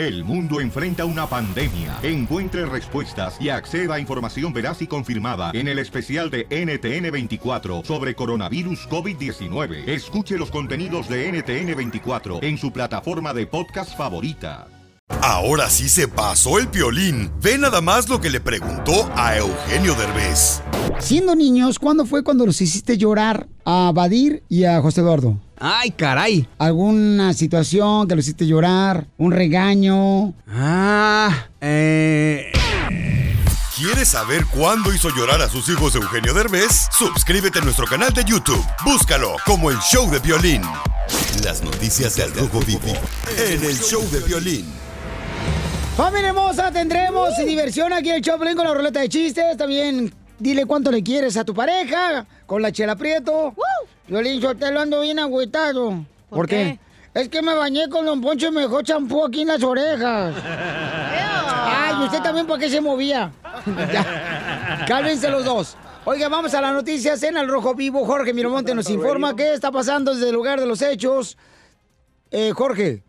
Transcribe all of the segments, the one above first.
El mundo enfrenta una pandemia. Encuentre respuestas y acceda a información veraz y confirmada en el especial de NTN24 sobre coronavirus COVID-19. Escuche los contenidos de NTN24 en su plataforma de podcast favorita. Ahora sí se pasó el violín. Ve nada más lo que le preguntó a Eugenio Derbez. Siendo niños, ¿cuándo fue cuando los hiciste llorar a Badir y a José Eduardo? Ay, caray. ¿Alguna situación que los hiciste llorar? ¿Un regaño? Ah, eh... ¿Quieres saber cuándo hizo llorar a sus hijos Eugenio Derbez? Suscríbete a nuestro canal de YouTube. Búscalo como el Show de Violín. Las noticias del Rojo Vivo en el Show de Violín. Familia hermosa, tendremos diversión aquí en el Choplin con la ruleta de chistes. También dile cuánto le quieres a tu pareja con la chela prieto. Violín, yo te lo ando bien agüitado. ¿Por, qué? Es que me bañé con Don Poncho y me dejó champú aquí en las orejas. Ay, ¿y usted también por qué se movía? ya. Cálmense los dos. Oiga, vamos a las noticias en el Rojo Vivo. Jorge Miramonte nos informa qué está pasando desde el lugar de los hechos. Eh, Jorge.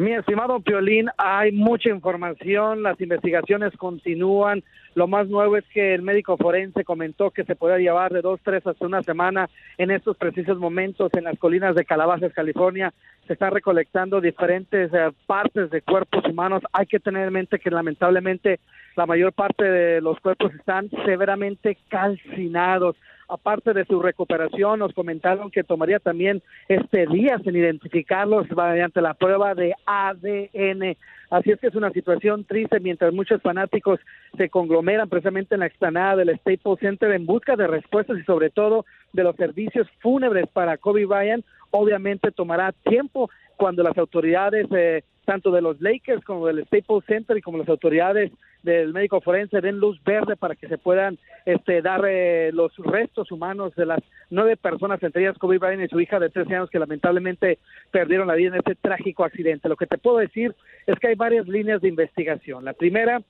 Mi estimado Piolín, hay mucha información, las investigaciones continúan. Lo más nuevo es que el médico forense comentó que se puede llevar de dos, tres hasta una semana en estos precisos momentos en las colinas de Calabazas, California. Se están recolectando diferentes eh, partes de cuerpos humanos. Hay que tener en mente que lamentablemente la mayor parte de los cuerpos están severamente calcinados aparte de su recuperación, nos comentaron que tomaría también este días en identificarlos mediante la prueba de ADN. Así es que es una situación triste mientras muchos fanáticos se conglomeran precisamente en la explanada del Staples Center en busca de respuestas y sobre todo de los servicios fúnebres para Kobe Bryant. Obviamente tomará tiempo cuando las autoridades eh, tanto de los Lakers como del Staples Center y como las autoridades del médico forense den luz verde para que se puedan este, dar eh, los restos humanos de las nueve personas, entre ellas Kobe Bryant y su hija de 13 años que lamentablemente perdieron la vida en este trágico accidente. Lo que te puedo decir es que hay varias líneas de investigación. La primera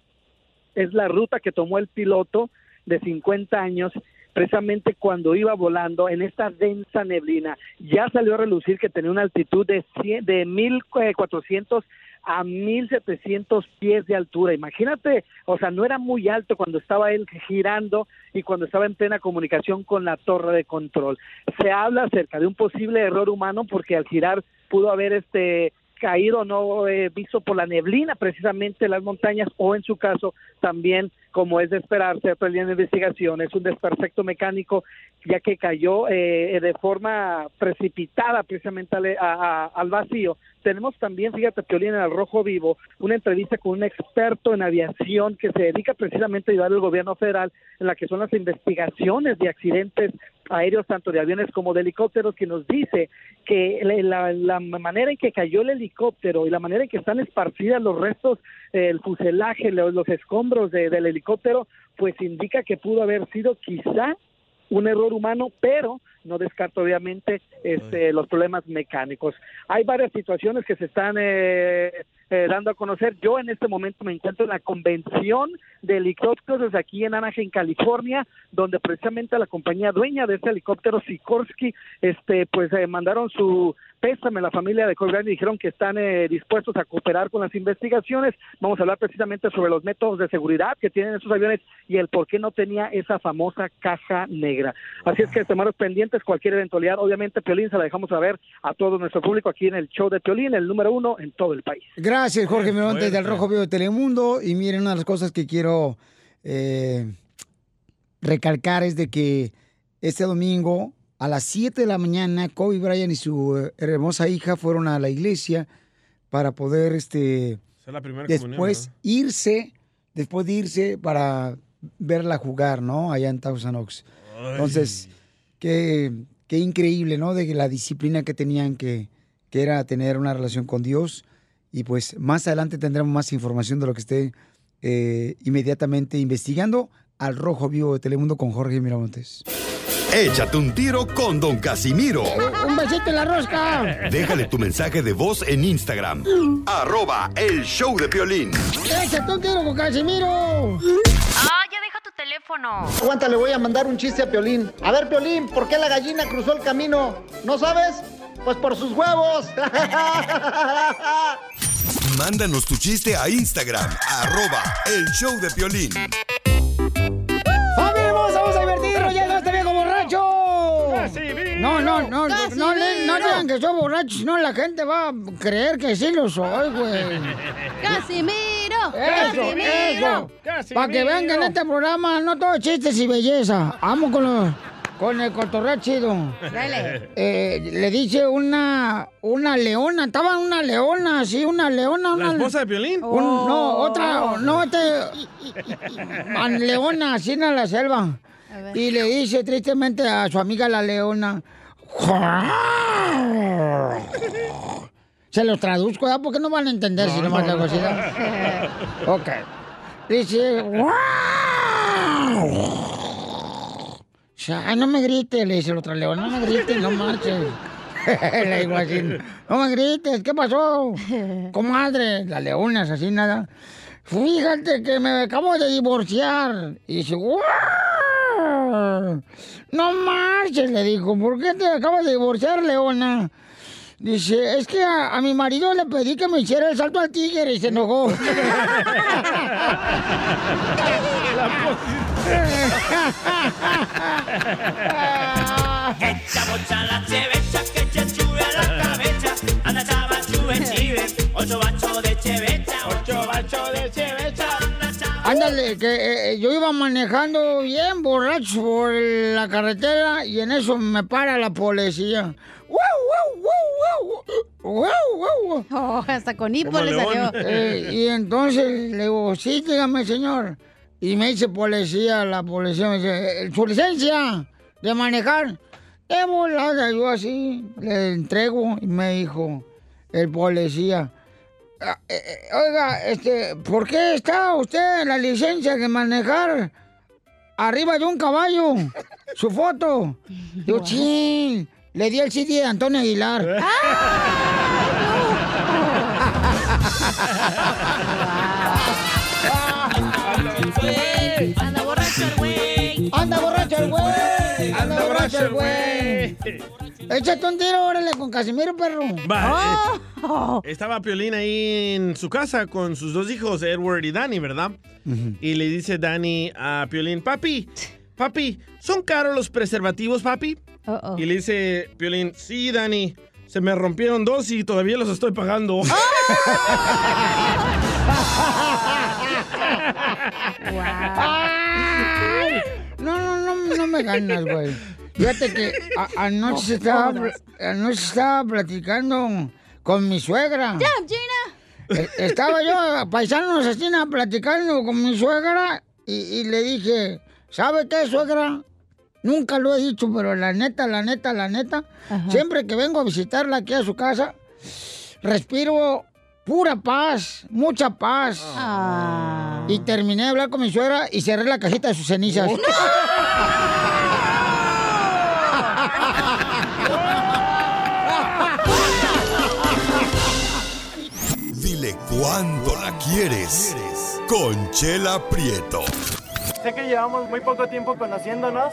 es la ruta que tomó el piloto de 50 años precisamente cuando iba volando en esta densa neblina. Ya salió a relucir que tenía una altitud de, 100, de 1400 a 1700 pies de altura. Imagínate, o sea, no era muy alto cuando estaba él girando y cuando estaba en plena comunicación con la torre de control. Se habla acerca de un posible error humano porque al girar pudo haber este caído no eh, visto por la neblina precisamente en las montañas o en su caso también como es de esperarse de investigación es un desperfecto mecánico ya que cayó eh, de forma precipitada precisamente al, al vacío. Tenemos también, fíjate, que en el Rojo Vivo, una entrevista con un experto en aviación que se dedica precisamente a ayudar al gobierno federal en la que son las investigaciones de accidentes aéreos, tanto de aviones como de helicópteros, que nos dice que la, la manera en que cayó el helicóptero y la manera en que están esparcidas los restos, el fuselaje, los, los escombros de, del helicóptero, pues indica que pudo haber sido quizá un error humano, pero no descarto obviamente este, los problemas mecánicos. Hay varias situaciones que se están eh, eh, dando a conocer. Yo en este momento me encuentro en la convención de helicópteros aquí en Anaheim, California, donde precisamente la compañía dueña de este helicóptero, Sikorsky, este, pues eh, mandaron su pésame a la familia de Kobe y dijeron que están eh, dispuestos a cooperar con las investigaciones. Vamos a hablar precisamente sobre los métodos de seguridad que tienen esos aviones y el por qué no tenía esa famosa caja negra. Así es que estemos pendientes cualquier eventualidad. Obviamente, Piolín se la dejamos saber a todo nuestro público aquí en el show de Piolín, el número uno en todo el país. Gracias, Jorge Mirontes del Rojo Vivo de Telemundo. Y miren, una de las cosas que quiero eh, recalcar es de que este domingo a las 7 de la mañana, Kobe Bryant y su eh, hermosa hija fueron a la iglesia para poder este después irse, después de irse para verla jugar, ¿no? Allá en Thousand Oaks. Entonces, qué, qué, increíble, ¿no? De la disciplina que tenían que, que era tener una relación con Dios. Y pues más adelante tendremos más información de lo que esté eh, inmediatamente investigando al Rojo Vivo de Telemundo con Jorge Miramontes. Échate un tiro con Don Casimiro. Un besito en la rosca. Déjale tu mensaje de voz en Instagram. arroba el show de Piolín. Échate un tiro con Casimiro. Ah, ya deja tu teléfono. Aguanta, le voy a mandar un chiste a Piolín. A ver, Piolín, ¿por qué la gallina cruzó el camino? ¿No sabes? Pues por sus huevos. Mándanos tu chiste a Instagram, arroba el show de violín. ¡Familia hermosa! ¡Vamos a divertirnos! ¡Llega este viejo borracho! No, no, no, no, no, le- no digan que soy borracho, si no la gente va a creer que sí lo soy, güey. ¡Casimiro! Eso, eso. Para que vean que en este programa no todo es chistes y belleza. Vamos con, los- con el cotorreo chido. Dale. Eh, le dice una, una leona, estaba una leona, sí, una leona. Una, ¿La esposa de Piolín? un- no, otra, no, este, leona, así en la selva. Y le dice tristemente a su amiga la leona. Se los traduzco, ¿ya? Porque no van a entender si nomás le hago así, ¿ya? Ok. Dice. Ay, no me grites, le dice el otro león, no me grites, no marches. le digo así, no me grites, ¿qué pasó? Comadre, la leona es así, nada. Fíjate que me acabo de divorciar. Y dice, "Guau". No marches, le dijo, ¿por qué te acabas de divorciar, leona? Dice, es que a, a mi marido le pedí que me hiciera el salto al tigre y se enojó. Echa bocha la chevecha que echa chube a la cabeza. Anda chava chube chive. Ocho bachos de chevecha. Ocho bachos de chevecha. Ándale, que eh, yo iba manejando bien borracho por la carretera y en eso me para la policía. ¡Wow, wow, wow, wow! ¡Wow, wow! Oh, hasta con hipo le salió. Eh, y entonces le digo, sí, dígame, señor. Y me dice policía, la policía me dice, "Eh, su licencia de manejar. De volada, yo así le entrego y me dijo el policía. "Ah, eh, eh, Oiga, este, ¿por qué está usted en la licencia de manejar arriba de un caballo? Su foto. Yo, chin, le di el CD de Antonio Aguilar. Anda güey! ¡Anda borracho el güey! Échate un tiro, órale, con Casimiro, perro. Va, eh, Estaba Piolín ahí en su casa con sus dos hijos, Edward y Danny, ¿verdad? Y le dice Danny a Piolín, papi, papi, ¿son caros los preservativos, papi? Y le dice Piolín, sí, Danny, se me rompieron dos y todavía los estoy pagando. No, no, me ganas, güey. Fíjate que anoche, estaba, anoche estaba platicando con mi suegra. Eh, Estaba yo, paisanos así, na, platicando con mi suegra y, y le dije, ¿sabe qué, suegra? Nunca lo he dicho, pero la neta, la neta, la neta, siempre que vengo a visitarla aquí a su casa, respiro pura paz, mucha paz. Y terminé de hablar con mi suegra y cerré la cajita de sus cenizas. Dile cuándo la quieres. Conchela Prieto. Sé que llevamos muy poco tiempo conociéndonos.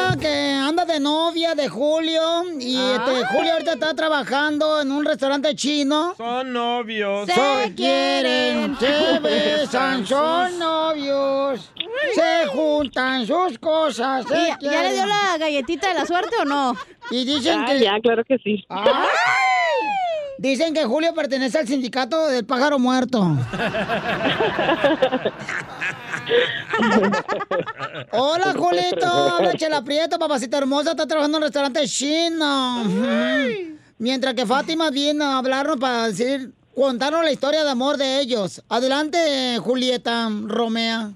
novia de Julio y este, Julio ahorita está trabajando en un restaurante chino. Son novios. Se quieren, se besan, son novios. Se juntan sus cosas. se ¿Y ya- ya le dio la galletita de la suerte o no? Y dicen Ah, que. ya, claro que sí. Dicen que Julio pertenece al sindicato del pájaro muerto. Hola, Julito. Habla Chela Prieto, papacita hermosa. Está trabajando en un restaurante chino. Mientras que Fátima viene a hablarnos para decir, contarnos la historia de amor de ellos. Adelante, Julieta Romea.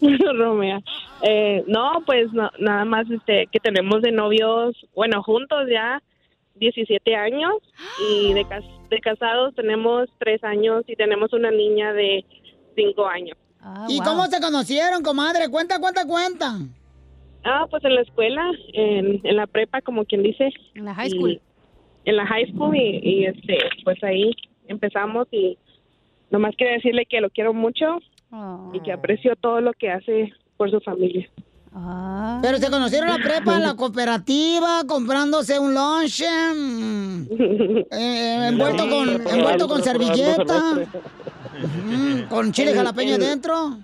Romea. Eh, no, pues no- nada más este que tenemos de novios, bueno, juntos ya 17 años y de, cas- de casados tenemos 3 años y tenemos una niña de 5 años. ¿Y cómo se conocieron, comadre? Cuenta, cuenta, cuenta. Ah, pues en la escuela, en, en la prepa, como quien dice. En la high school. en la high school y, y, este, pues ahí empezamos y nomás quiero decirle que lo quiero mucho y que aprecio todo lo que hace por su familia. Pero se conocieron la prepa, la cooperativa, comprándose un lunch, eh, envuelto con, envuelto con servilleta, mm, con chile jalapeño adentro.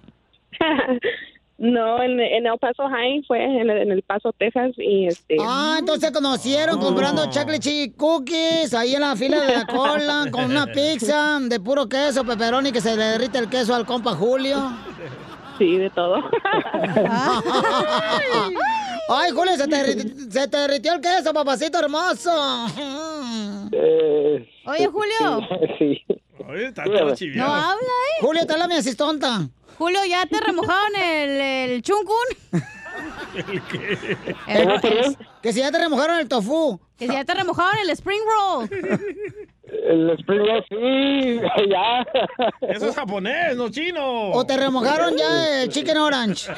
No, en, en El Paso High fue en el, en el Paso, Texas y este. Ah, entonces se conocieron comprando chocolate chip cookies ahí en la fila de la cola con una pizza de puro queso, pepperoni que se le derrite el queso al compa Julio. Sí, de todo. Ay, Julio, se te, se te derritió el queso, papacito hermoso. Oye, Julio. Sí. Oye, está No habla, ¿eh? Julio, te habla mi asistonta. Julio, ¿ya te remojaron el, el chuncun? El- ¿Cómo, perdón? Que si ya te remojaron el tofu. Que si ya te remojaron el spring roll. El Spring Roll, sí, ya. Eso es japonés, no chino. O te remojaron ya el chicken orange.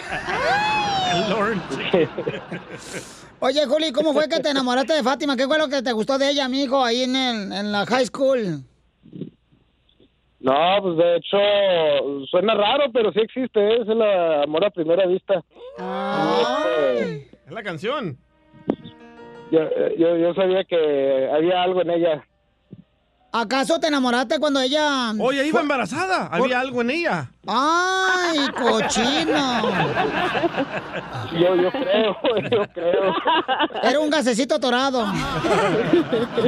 El Lord. Oye, Juli, ¿cómo fue que te enamoraste de Fátima? ¿Qué fue lo que te gustó de ella, amigo, ahí en, el, en la high school? No, pues de hecho, suena raro, pero sí existe, ¿eh? es el amor a primera vista. Este, Es la canción. yo, yo, yo sabía que había algo en ella. ¿Acaso te enamoraste cuando ella... Oye, iba embarazada. Había algo en ella. ¡Ay, cochino! Yo, yo creo, yo creo. Era un gasecito atorado.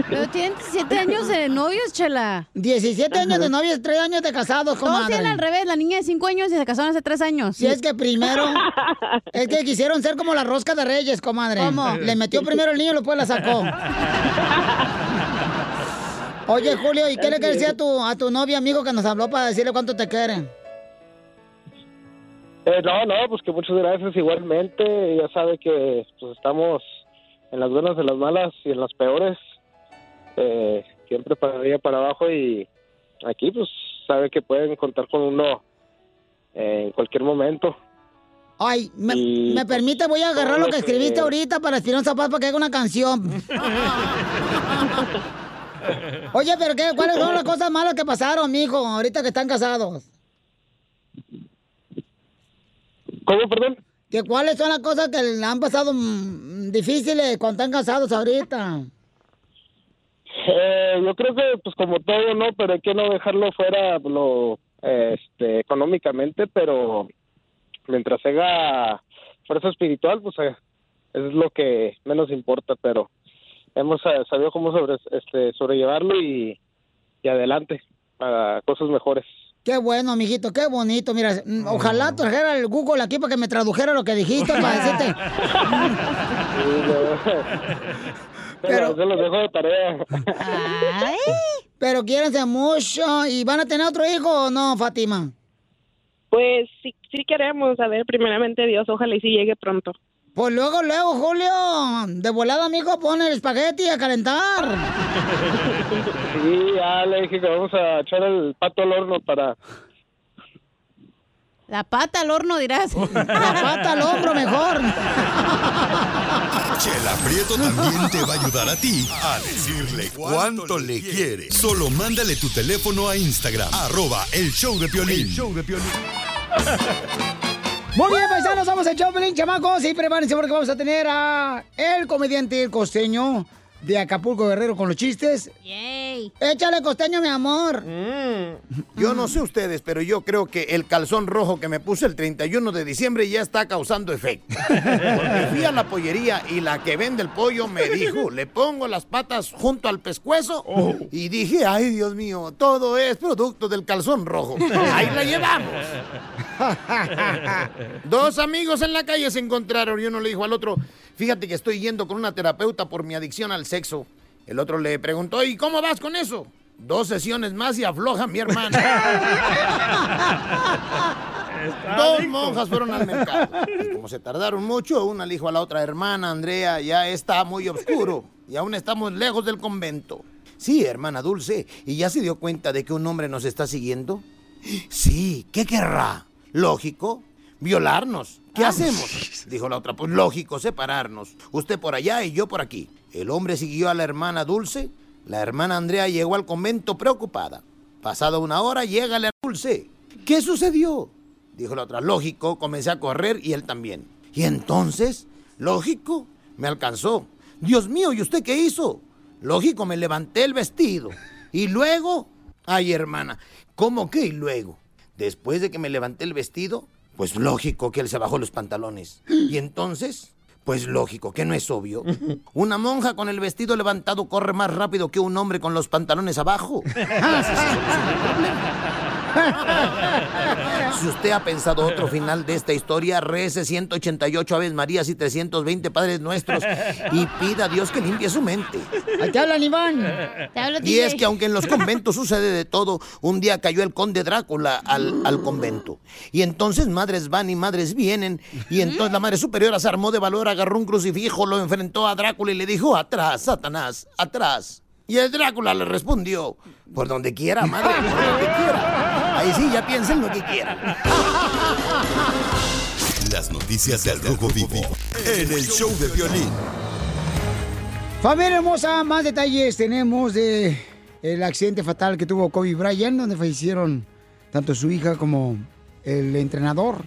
Pero tienen 17 años de novios, chela. 17 años de novios, 3 años de casados, comadre. tienen al revés. La niña de 5 años y se casaron hace 3 años. Si es que primero... Es que quisieron ser como la rosca de reyes, comadre. ¿Cómo? Le metió primero el niño y después la sacó. Oye, Julio, ¿y qué le quieres decir a tu, a tu novia, amigo, que nos habló para decirle cuánto te quiere? Eh, no, no, pues que muchas gracias igualmente. Ya sabe que pues, estamos en las buenas, en las malas y en las peores. Eh, siempre para arriba, para abajo y aquí pues sabe que pueden contar con uno eh, en cualquier momento. Ay, me, Y, me permite, voy a agarrar lo que escribiste ahorita para Espinosa Paz para que haga una canción. Oye, pero qué, ¿cuáles son las cosas malas que pasaron, mijo, ahorita que están casados? ¿Cómo, perdón? ¿Que ¿Cuáles son las cosas que le han pasado difíciles cuando están casados ahorita? Eh, yo creo que pues como todo, ¿no? Pero hay que no dejarlo fuera lo este, económicamente, pero mientras haga fuerza espiritual, pues eh, es lo que menos importa, pero hemos sabido cómo sobre, este, sobrellevarlo y, y adelante para cosas mejores. Qué bueno, mijito, qué bonito. Mira, mm, ojalá trajera el Google aquí para que me tradujera lo que dijiste para decirte. Pero se los dejo de tarea. Pero quiérense mucho. ¿Y van a tener otro hijo o no, Fátima? Pues sí, sí queremos, a ver, primeramente Dios, ojalá y sí llegue pronto. Pues luego, luego, Julio, de volada, amigo, pon el espagueti a calentar. Sí, ya le dije que vamos a echar el pato al horno para... La pata al horno, dirás. La pata al hombro, mejor. Chela Prieto también te va a ayudar a ti a decirle cuánto le quiere. Solo mándale tu teléfono a Instagram, arroba el show de Piolín. show de Muy bien, paisanos, vamos a echar Pelín, chamacos. Y prepárense porque vamos a tener a el comediante El Costeño de Acapulco Guerrero con los chistes. Yay. Échale, Costeño, mi amor. Yo no sé ustedes, pero yo creo que el calzón rojo que me puse el 31 de diciembre ya está causando efecto. Porque fui a la pollería y la que vende el pollo me dijo, le pongo las patas junto al pescuezo y dije, ay Dios mío, todo es producto del calzón rojo. Ahí la llevamos. Dos amigos en la calle se encontraron y uno le dijo al otro, fíjate que estoy yendo con una terapeuta por mi adicción al sexo. El otro le preguntó, ¿y cómo vas con eso? Dos sesiones más y afloja mi hermana. Dos monjas fueron al mercado. Y como se tardaron mucho, una le dijo a la otra hermana, Andrea, ya está muy oscuro y aún estamos lejos del convento. Sí, hermana Dulce, ¿y ya se dio cuenta de que un hombre nos está siguiendo? Sí, ¿qué querrá? Lógico, violarnos. ¿Qué hacemos? Dijo la otra, pues lógico, separarnos. Usted por allá y yo por aquí. El hombre siguió a la hermana Dulce, La hermana Andrea llegó al convento preocupada. Pasada una hora, llega a Dulce. ¿Qué sucedió? Dijo la otra. Lógico, comencé a correr y él también. Y entonces, lógico, me alcanzó. Dios mío, ¿y usted qué hizo? Lógico, me levanté el vestido. Y luego, ay hermana, ¿cómo que y luego? Después de que me levanté el vestido, pues lógico que él se bajó los pantalones. Y entonces, pues lógico que no es obvio. Una monja con el vestido levantado corre más rápido que un hombre con los pantalones abajo. Problema. Si usted ha pensado otro final de esta historia, rece 188 Aves Marías y 320 Padres Nuestros y pida a Dios que limpie su mente. Te hablan, Iván. Te hablo, Y es que aunque en los conventos sucede de todo, un día cayó el conde Drácula al, al convento. Y entonces madres van y madres vienen. Y entonces la madre superiora se armó de valor, agarró un crucifijo, lo enfrentó a Drácula y le dijo, atrás, Satanás, atrás. Y el Drácula le respondió, por donde quiera, madre, por donde quiera. Ahí sí, ya piensen lo que quieran. Las noticias del Rojo Vivo en el show de violín. Familia hermosa, más detalles tenemos de el accidente fatal que tuvo Kobe Bryant, donde fallecieron tanto su hija como el entrenador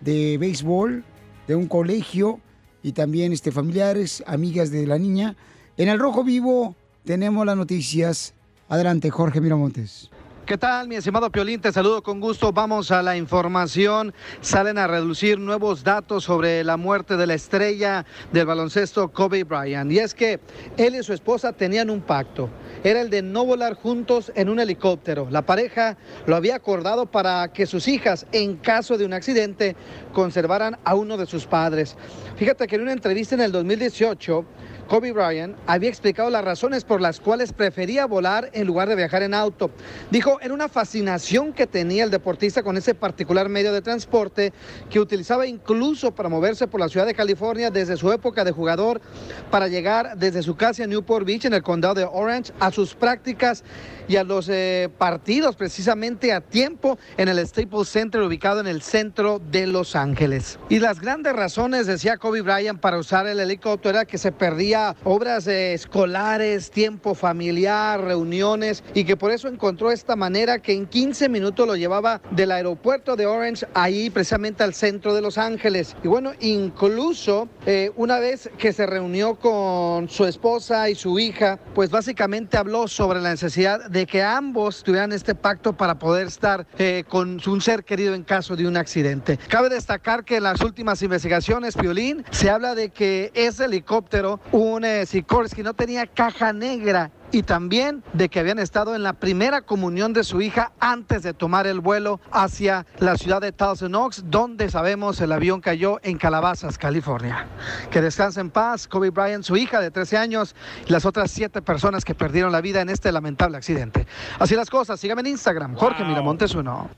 de béisbol de un colegio y también este, familiares, amigas de la niña. En el Rojo Vivo tenemos las noticias. Adelante, Jorge Miramontes. ¿Qué tal, mi estimado Piolín? Te saludo con gusto. Vamos a la información. Salen a reducir nuevos datos sobre la muerte de la estrella del baloncesto Kobe Bryant. Y es que él y su esposa tenían un pacto. Era el de no volar juntos en un helicóptero. La pareja lo había acordado para que sus hijas, en caso de un accidente, conservaran a uno de sus padres. Fíjate que en una entrevista en el 2018, Kobe Bryant había explicado las razones por las cuales prefería volar en lugar de viajar en auto. Dijo, era una fascinación que tenía el deportista con ese particular medio de transporte que utilizaba incluso para moverse por la ciudad de California desde su época de jugador para llegar desde su casa en Newport Beach, en el condado de Orange, a sus prácticas y a los eh, partidos precisamente a tiempo en el Staples Center ubicado en el centro de Los Ángeles. Y las grandes razones, decía Kobe Bryant, para usar el helicóptero era que se perdía obras escolares, tiempo familiar, reuniones y que por eso encontró esta manera que en 15 minutos lo llevaba del aeropuerto de Orange ahí precisamente al centro de Los Ángeles. Y bueno, incluso eh, una vez que se reunió con su esposa y su hija, pues básicamente habló sobre la necesidad de que ambos tuvieran este pacto para poder estar eh, con un ser querido en caso de un accidente. Cabe destacar que en las últimas investigaciones, Piolín, se habla de que ese helicóptero, un eh, Sikorsky, no tenía caja negra y también de que habían estado en la primera comunión de su hija antes de tomar el vuelo hacia la ciudad de Thousand Oaks, donde sabemos el avión cayó en Calabazas, California. Que descanse en paz Kobe Bryant, su hija de 13 años y las otras siete personas que perdieron la vida en este lamentable accidente. Así las cosas, síganme en Instagram, Jorge Miramontes uno.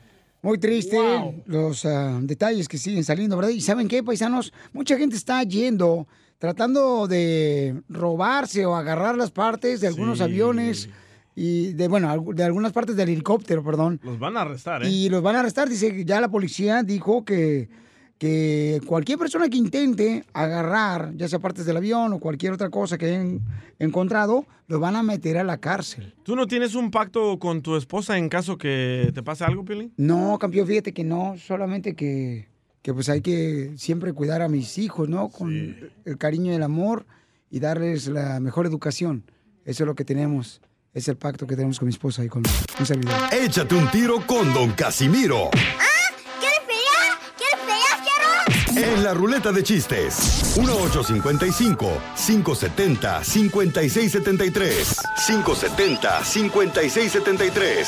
Muy triste los ah, detalles que siguen saliendo, ¿verdad? Y ¿saben qué, paisanos? Mucha gente está yendo, tratando de robarse o agarrar las partes de algunos Sí. aviones y de, bueno, de algunas partes del helicóptero, perdón. Los van a arrestar, ¿eh? Y los van a arrestar. Dice que ya la policía dijo que, que cualquier persona que intente agarrar, ya sea partes del avión o cualquier otra cosa que hayan encontrado, los van a meter a la cárcel. ¿Tú no tienes un pacto con tu esposa en caso que te pase algo, Piolín? No, campeón, fíjate que no, solamente que, que pues hay que siempre cuidar a mis hijos, ¿no? Con el cariño y el amor y darles la mejor educación. Eso es lo que tenemos, es el pacto que tenemos con mi esposa y con mi servidor. Échate un tiro con Don Casimiro ¿Quieres pelear? ¿Quieres pelear, fierro? en la ruleta de chistes. 1855-570-5673. 570-5673.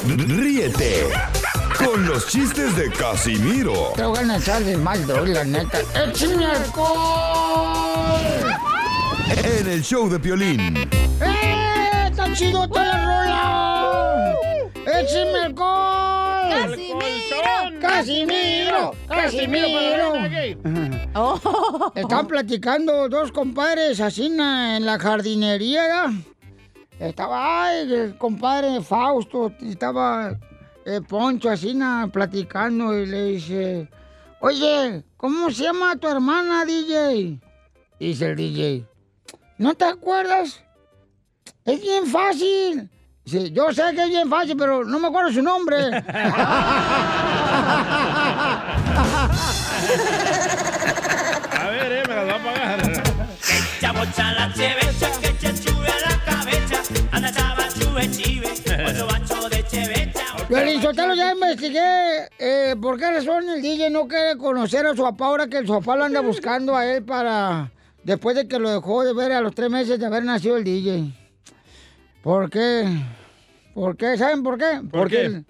Ríete con los chistes de Casimiro Te voy a echar de mal, la neta. ¡Échame alcohol! en el show de Piolín. ¡Eh! ¡Está chido toda la rola! ¡Échame alcohol! ¡Casimiro! ¡Casimiro! ¡Casimiro! Estaban platicando dos compadres así en la jardinería, ¿verdad? Estaba, ay, el compadre Fausto, y estaba eh, Poncho así na, platicando y le dice, oye, ¿cómo se llama tu hermana, DJ? Dice el DJ, ¿no te acuerdas? es bien fácil. Dice, yo sé que es bien fácil, pero no me acuerdo su nombre. A ver, eh, me las va a pagar. Sotelo, ya investigué eh, por qué razón el DJ no quiere conocer a su papá ahora que el su papá lo anda buscando a él para... Después de que lo dejó de ver a los tres meses de haber nacido el DJ. ¿Por qué? ¿Por qué? ¿Saben por qué? porque qué?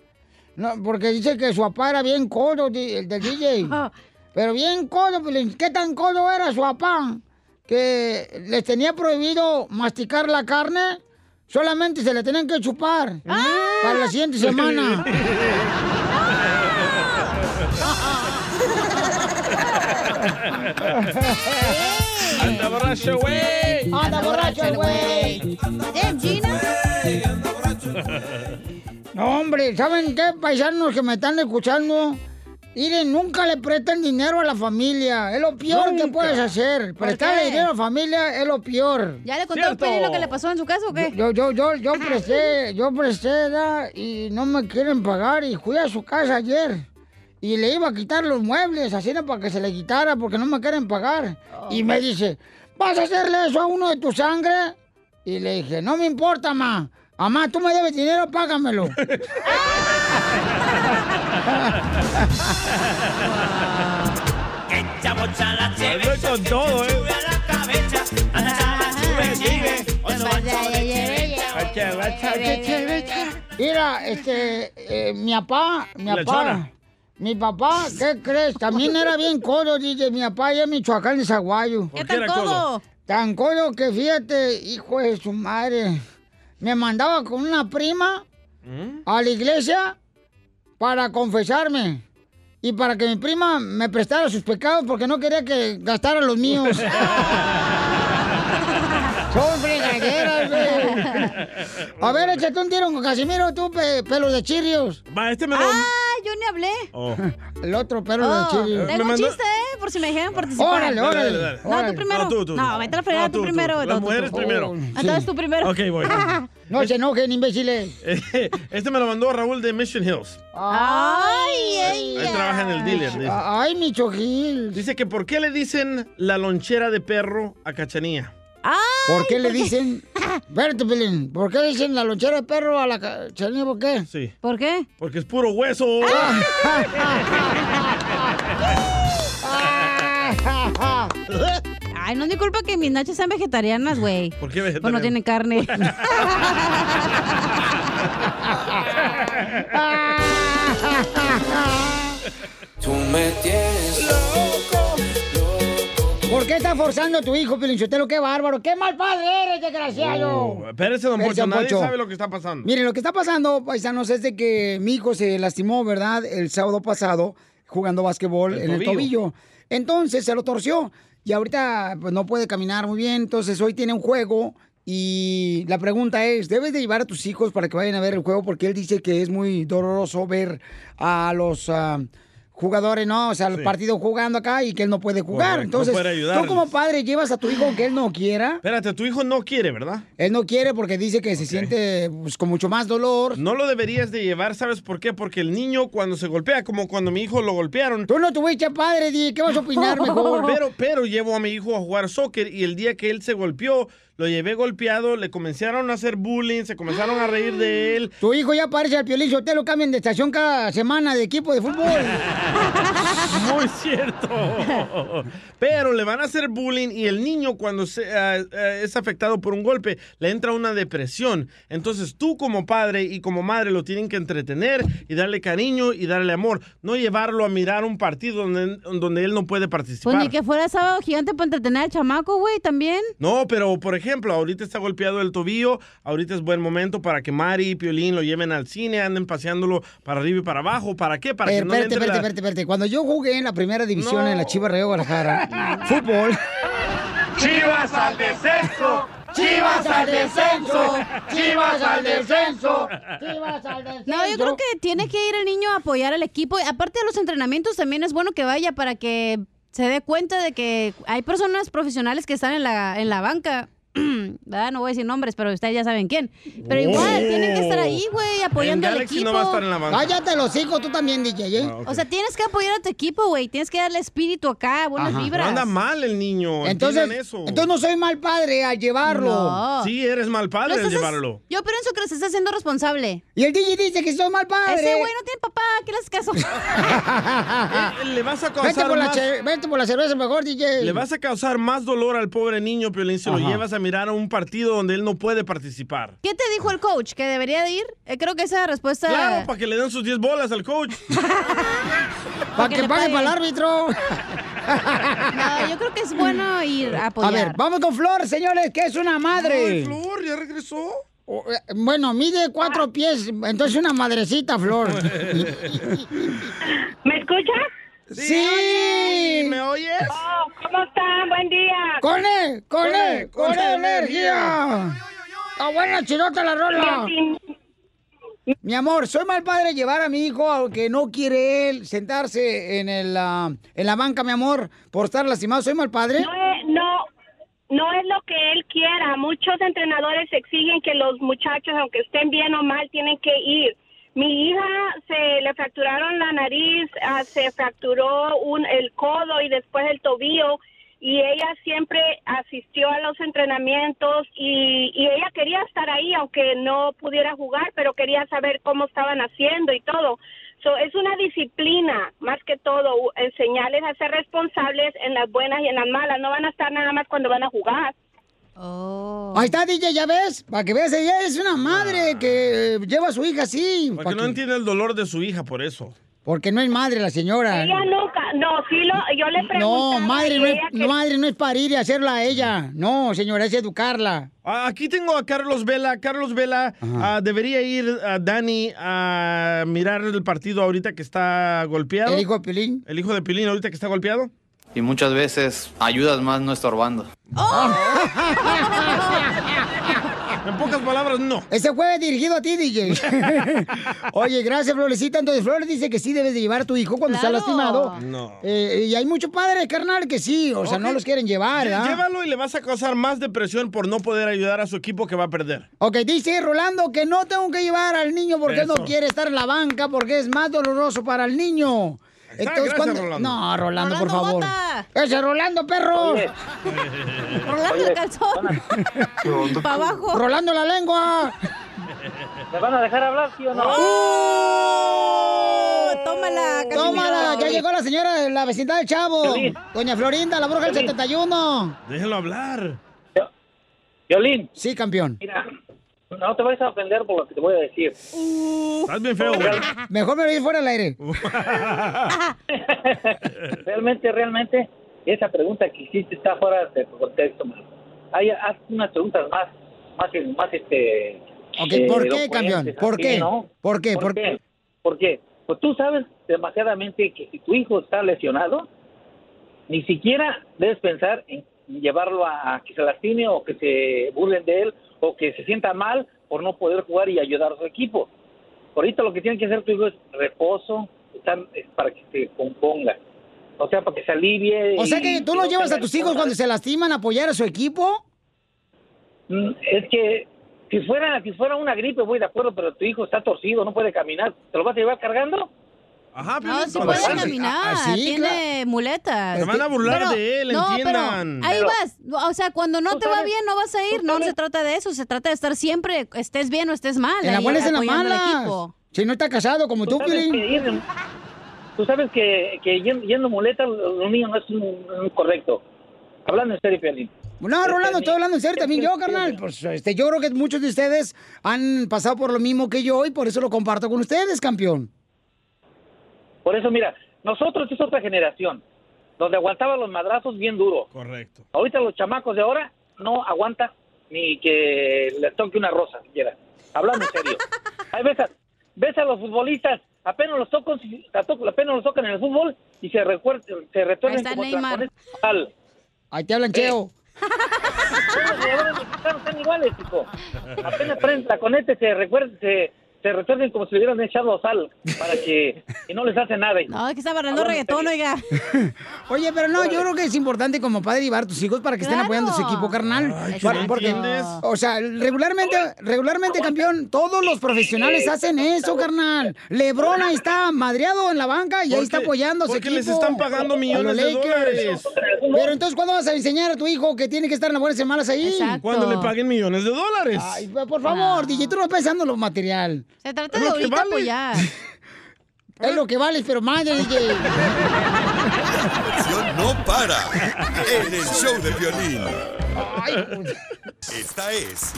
no, porque dice que su papá era bien codo, el del DJ. Pero bien codo. ¿qué tan codo era su papá? Que les tenía prohibido masticar la carne, solamente se le tenían que chupar para la siguiente semana. Anda borracho, güey. Anda borracho el güey. No, hombre, ¿saben qué, paisanos que me están escuchando? Miren, nunca le prestan dinero a la familia. Es lo peor que puedes hacer. ¿Por Prestarle dinero a la familia es lo peor. ¿Ya le contó a Pelín lo que le pasó en su casa o qué? Yo, yo, yo, yo presté, yo presté, y no me quieren pagar y fui a su casa ayer. Y le iba a quitar los muebles, así no para que se le quitara porque no me quieren pagar. Y me dice, ¿vas a hacerle eso a uno de tu sangre? Y le dije, no me importa, ma. Mamá, tú me debes dinero, págamelo. Con todo, eh. Mira, este, eh, mi papá, mi papá, mi papá, ¿qué crees? También era bien codo, dice mi papá, allá en Michoacán de Zaguayo. ¿Por qué tan codo? codo? Tan codo que fíjate, hijo de su madre, me mandaba con una prima a la iglesia para confesarme. Y para que mi prima me prestara sus pecados porque no quería que gastara los míos. A ver, échate un tiro con Casimiro, tú, pe- pelo de chirrios. Va, este me lo... Ah, yo ni hablé. Oh. El otro pelo Oh, de chirrios. tengo un chiste, ¿eh? Por si me dejan participar. Órale, órale, Dale, dale, dale. No, tú primero. No, tú, tú, No, vete a la fregada No, tú, tú, tú. primero. Las no, tú, mujeres tú. primero. Entonces tú primero. Ok, voy. No se enojen, imbéciles. Este me lo mandó Raúl de Mission Hills. Ay, Ahí trabaja en el dealer. dice. Ay, mi chojil. Dice que ¿por qué le dicen la lonchera de perro a Cachanía? ¿Por qué le dicen? Espérate, Pelín. ¿Por qué le dicen la lonchera de perro a la ca- cachanilla? ¿Por qué? Sí. ¿Por qué? Porque es puro hueso. Ay, no es mi culpa que mis nachas sean vegetarianas, güey. ¿Por qué Pues no tienen carne. Tú me tienes loco. ¿Por qué estás forzando a tu hijo, Pelinchotelo? ¡Qué bárbaro! ¡Qué mal padre eres, desgraciado! Oh, espérese, don don Nadie Poncho. sabe lo que está pasando. Miren, lo que está pasando, paisanos, es de que mi hijo se lastimó, ¿verdad? El sábado pasado, jugando básquetbol El en el tobillo. tobillo. Entonces se lo torció y ahorita pues, no puede caminar muy bien. Entonces hoy tiene un juego y la pregunta es, ¿debes de llevar a tus hijos para que vayan a ver el juego? Porque él dice que es muy doloroso ver a los... ah, jugadores, ¿no? O sea, el partido jugando acá y que él no puede jugar. Correcto, Entonces, tú como padre llevas a tu hijo que él no quiera. Espérate, tu hijo no quiere, ¿verdad? Él no quiere porque dice que se siente pues, con mucho más dolor. No lo deberías de llevar, ¿sabes por qué? Porque el niño cuando se golpea, como cuando mi hijo lo golpearon. Tú no tuviste padre, ¿qué vas a opinar mejor? Pero, pero llevo a mi hijo a jugar soccer y el día que él se golpeó, lo llevé golpeado, le comenzaron a hacer bullying, se comenzaron a reír de él. Tu hijo ya parece al Piolín lo cambian de estación cada semana de equipo de fútbol. Muy cierto. Pero le van a hacer bullying y el niño cuando se, ah, ah, es afectado por un golpe le entra una depresión. Entonces tú como padre y como madre lo tienen que entretener y darle cariño y darle amor. No llevarlo a mirar un partido donde, donde él no puede participar. Pues ni que fuera sábado gigante para entretener al chamaco, güey, también. No, pero por ejemplo, ahorita está golpeado el tobillo, ahorita es buen momento para que Mari y Piolín lo lleven al cine, anden paseándolo para arriba y para abajo. ¿Para qué? Para Eh, que no espérate, espérate, la- espérate, espérate. Cuando yo jugué en la primera división No. en la Chivas Río Guadalajara, fútbol. Chivas al descenso. ¡Chivas al descenso! ¡Chivas al descenso! ¡Chivas al descenso! No, yo creo que tiene que ir el niño a apoyar al equipo. Y Aparte de los entrenamientos, también es bueno que vaya para que se dé cuenta de que hay personas profesionales que están en la, en la banca. ¿verdad? No voy a decir nombres, pero ustedes ya saben quién. Pero igual, tienen que estar ahí, güey, apoyando En al equipo. no va a estar en la banca. Cállate los hijos, tú también, DJ, ¿eh? O sea, tienes que apoyar a tu equipo, güey. Tienes que darle espíritu acá, buenas No vibras. anda mal el niño. Entonces, eso. entonces no soy mal padre al llevarlo. No. Sí, eres mal padre al llevarlo. Yo pienso que se está haciendo responsable. Y el DJ dice que soy mal padre. Ese güey no tiene papá, ¿qué le haces caso? Eh, Le vas a Vete causar por, la más... che- vete por la cerveza mejor, DJ. Le vas a causar más dolor al pobre niño, Piolín, si lo llevas a mirar a un partido donde él no puede participar. ¿Qué te dijo el coach? ¿Que debería de ir? Eh, creo que esa respuesta... Claro, para que le den sus 10 bolas al coach. Para que pague para el árbitro. No, yo creo que es bueno ir a apoyar. A ver, vamos con Flor, señores, que es una madre. Flor, ¿ya regresó? O, eh, Bueno, mide cuatro pies, entonces una madrecita, Flor. ¿Me escuchas? ¡Sí! ¿Me oyes? Oh, ¿Cómo están? Buen día. ¡Con él! ¡Con él! ¡Con él, energía! ¡Está buena, chirota la rola! Mi amor, soy mal padre llevar a mi hijo, aunque no quiere él sentarse en, el, ah, en la banca, mi amor, por estar lastimado. ¿Soy mal padre? No es, no, no es lo que él quiera. Muchos entrenadores exigen que los muchachos, aunque estén bien o mal, tienen que ir. Mi hija se le fracturaron la nariz, ah, se fracturó un, el codo y después el tobillo y ella siempre asistió a los entrenamientos y, y ella quería estar ahí aunque no pudiera jugar, pero quería saber cómo estaban haciendo y todo. So, es una disciplina, más que todo, enseñarles a ser responsables en las buenas y en las malas. No van a estar nada más cuando van a jugar. Oh. Ahí está, DJ, ¿ya ves? Para que veas, ella es una madre que eh, lleva a su hija así. Porque no entiende el dolor de su hija, por eso. Porque no es madre la señora. Ella nunca, no, sí lo, yo le preguntaba No, madre no, es, que- madre no es parir y hacerla a ella. No, señora, es educarla. Ah, Aquí tengo a Carlos Vela. Carlos Vela, ah, debería ir a Dani a mirar el partido ahorita que está golpeado. ¿El hijo de Pilín? El hijo de Pilín ahorita que está golpeado. Y muchas veces ayudas más no estorbando. En pocas palabras, no. Ese fue dirigido a ti, DJ. Oye, gracias, Florecita. Entonces, Flores dice que sí debes de llevar a tu hijo cuando está Claro. lastimado. No. Eh, y hay muchos padres, carnal, que sí. O sea, no los quieren llevar, Lle- ¿verdad? Llévalo y le vas a causar más depresión por no poder ayudar a su equipo que va a perder. Ok, dice Rolando que no tengo que llevar al niño porque él no quiere estar en la banca porque es más doloroso para el niño. Está, gracias, Rolando. No, Rolando, por favor. bota. Ese Rolando, perro. Oye. Rolando el calzón. Para abajo. Rolando la lengua. ¿Me van a dejar hablar, sí o no? ¡Oh! Tómala, Casimiro. Tómala, ya llegó la señora de la vecindad del Chavo. Violín. Doña Florinda, la bruja del Violín. 71. Déjelo hablar. Violín, Sí, campeón. mira, no te vayas a ofender por lo que te voy a decir. Estás bien feo, güey. Mejor me ir fuera al aire. realmente, realmente, esa pregunta que hiciste está fuera de tu contexto, man. Hay, haz unas preguntas más, más, más este... Ok, eh, ¿por qué, campeón? ¿Por así, qué? ¿no? ¿Por qué? ¿Por, ¿Por qué? ¿Por qué? Pues tú sabes demasiadamente que si tu hijo está lesionado, ni siquiera debes pensar en llevarlo a, a que se lastime o que se burlen de él o que se sienta mal por no poder jugar y ayudar a su equipo. Ahorita lo que tiene que hacer tu hijo es reposo, estar- es para que se componga. O sea, para que se alivie. O sea que tú no llevas a tus hijos cuando se lastiman a apoyar a su equipo. Mm, Es que si fuera si fuera una gripe, voy de acuerdo, pero tu hijo está torcido, no puede caminar. ¿Te lo vas a llevar cargando? Ajá, No, Piolín, sí cuando puede caminar. Ah, sí, tiene muletas. Se van a burlar de él, no, entiendan. Pero ahí Pero- vas. O sea, cuando no Tú te va bien, no vas a ir. tú No se trata de eso. Se trata de estar siempre, estés bien o estés mal. En la buena es en la mala. equipo. Si no está casado como tú, Piolín. ir- tú sabes que, que yendo, yendo muleta los niños no es un, un correcto. Hablando en serio, Piolín. No, Rolando, estoy hablando en serio también yo, carnal. Pues este, yo creo que muchos de ustedes han pasado por lo mismo que yo y por eso lo comparto con ustedes, campeón. Por eso, mira, nosotros es otra generación, donde aguantaba los madrazos bien duro. Correcto. Ahorita los chamacos de ahora no aguantan ni que les toque una rosa siquiera. Hablando en serio. Hay veces, ves a los futbolistas, apenas los tocan, apenas los tocan en el fútbol y se, recuer- se retornan como Neymar. al- Ahí te hablan, Cheo. Todos los jugadores mexicanos están iguales, hijo. Apenas traen taconete, se recuerdan, se, se retuercen como si le hubieran echado sal para que y no les hace nada. No, es que está barrando reggaetón, oiga. Oye, pero no, yo creo que es importante como padre llevar a tus hijos para que estén apoyando a su equipo carnal. Ay, Para- ¿sí porque, entiendes? o sea, regularmente, regularmente, campeón, todos los profesionales hacen eso, carnal. Lebron ahí está madreado en la banca y ahí está apoyando a su porque equipo. les están pagando millones de dólares. Pero entonces, ¿cuándo vas a enseñar a tu hijo que tiene que estar en las buenas y malas ahí? Cuando le paguen millones de dólares. Ay, por favor, DJ, tú no pensando en lo material. Se trata de lo que ahorita vale. apoyar. Es lo que vales, pero madre, DJ. acción no para en el show de violín. Esta es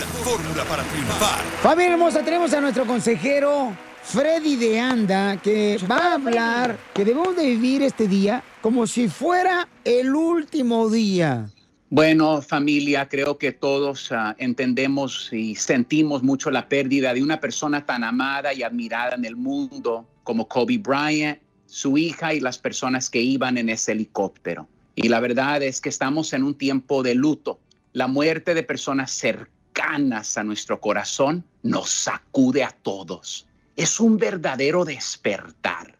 la fórmula para triunfar. Familia hermosa, tenemos a nuestro consejero Freddy de Anda que va a hablar que debemos de vivir este día como si fuera el último día. Bueno, familia, creo que todos ah, entendemos y sentimos mucho la pérdida de una persona tan amada y admirada en el mundo como Kobe Bryant, su hija y las personas que iban en ese helicóptero. Y la verdad es que estamos en un tiempo de luto. La muerte de personas cercanas a nuestro corazón nos sacude a todos. Es un verdadero despertar.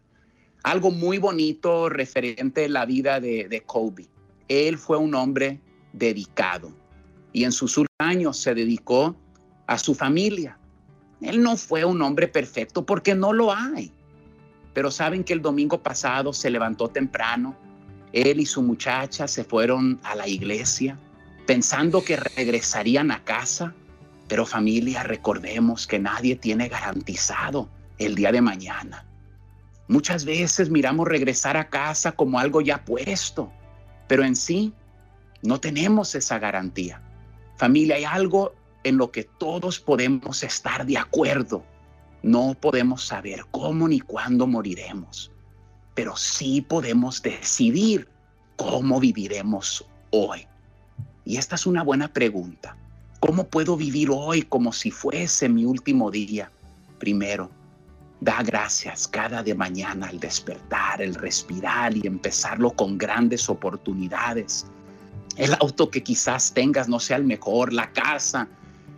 Algo muy bonito referente a la vida de, de Kobe. Él fue un hombre dedicado y en sus últimos años se dedicó a su familia. Él no fue un hombre perfecto porque no lo hay. Pero saben que el domingo pasado se levantó temprano. Él y su muchacha se fueron a la iglesia pensando que regresarían a casa. Pero familia, recordemos que nadie tiene garantizado el día de mañana. Muchas veces miramos regresar a casa como algo ya puesto, pero en sí no tenemos esa garantía. Familia, hay algo en lo que todos podemos estar de acuerdo. No podemos saber cómo ni cuándo moriremos, pero sí podemos decidir cómo viviremos hoy. Y esta es una buena pregunta. ¿Cómo puedo vivir hoy como si fuese mi último día? Primero, da gracias cada de mañana al despertar, el respirar y empezarlo con grandes oportunidades. El auto que quizás tengas no sea el mejor, la casa,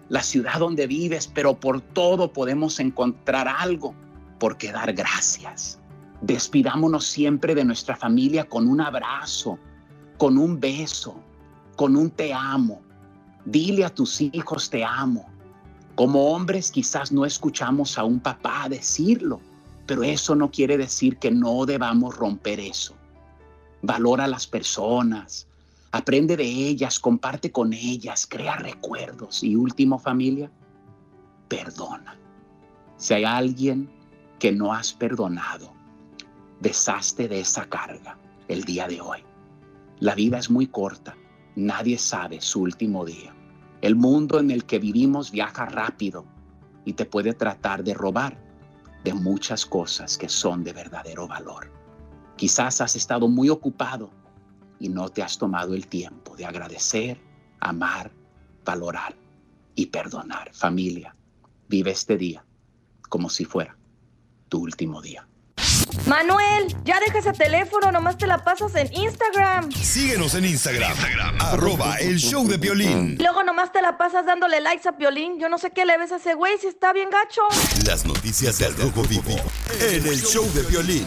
la ciudad donde vives, pero por todo podemos encontrar algo por qué dar gracias. Despidámonos siempre de nuestra familia con un abrazo, con un beso, con un te amo. Dile a tus hijos te amo. Como hombres quizás no escuchamos a un papá decirlo, pero eso no quiere decir que no debamos romper eso. Valora a las personas, aprende de ellas, comparte con ellas, crea recuerdos. Y último familia, perdona. Si hay alguien que no has perdonado, deshazte de esa carga el día de hoy. La vida es muy corta, nadie sabe su último día. El mundo en el que vivimos viaja rápido y te puede tratar de robar de muchas cosas que son de verdadero valor. Quizás has estado muy ocupado y no te has tomado el tiempo de agradecer, amar, valorar y perdonar. Familia, vive este día como si fuera tu último día. Manuel, ya deja ese teléfono, nomás te la pasas en Instagram. Síguenos en Instagram, arroba el show de violín. Luego nomás te la pasas dándole likes a Piolín. Yo no sé qué le ves a ese güey si está bien gacho. Las noticias del Rojo Vivo en el show de violín.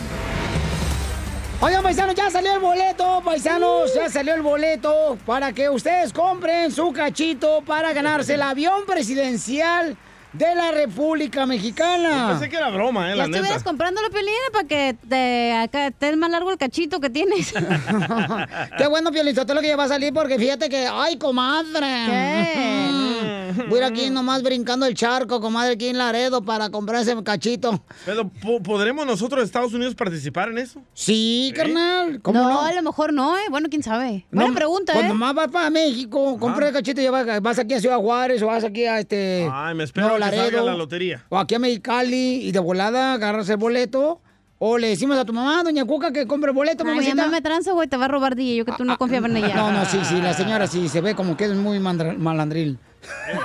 Oigan, paisanos, ya salió el boleto, paisanos, ya salió el boleto para que ustedes compren su cachito para ganarse el avión presidencial de la República Mexicana. Pensé que era broma, eh, Ya estuvieras neta. comprándolo, Piolín, para que te, acá, estés más largo el cachito que tienes. Qué bueno, Piolizotelo, que ya va a salir porque fíjate que, ay, comadre. ¿Qué? Voy a ir aquí nomás brincando el charco, comadre, aquí en Laredo para comprar ese cachito. Pero, ¿po- ¿podremos nosotros, Estados Unidos, participar en eso? Sí, carnal. ¿Cómo no, no? a lo mejor no, ¿eh? Bueno, quién sabe. Buena No, pregunta, Cuando ¿eh? más vas para México, compra el cachito y ya vas, vas aquí a Ciudad Juárez o vas aquí a este. Ay, me espero a que salga la lotería. O aquí a Mexicali y de volada agarras el boleto. O le decimos a tu mamá, doña Cuca, que compre el boleto, Ay, mi mamá me tranza, güey, te va a robar DJ, yo que tú no confiabas en ella. No, no, sí, sí, la señora sí, se ve como que es muy malandril.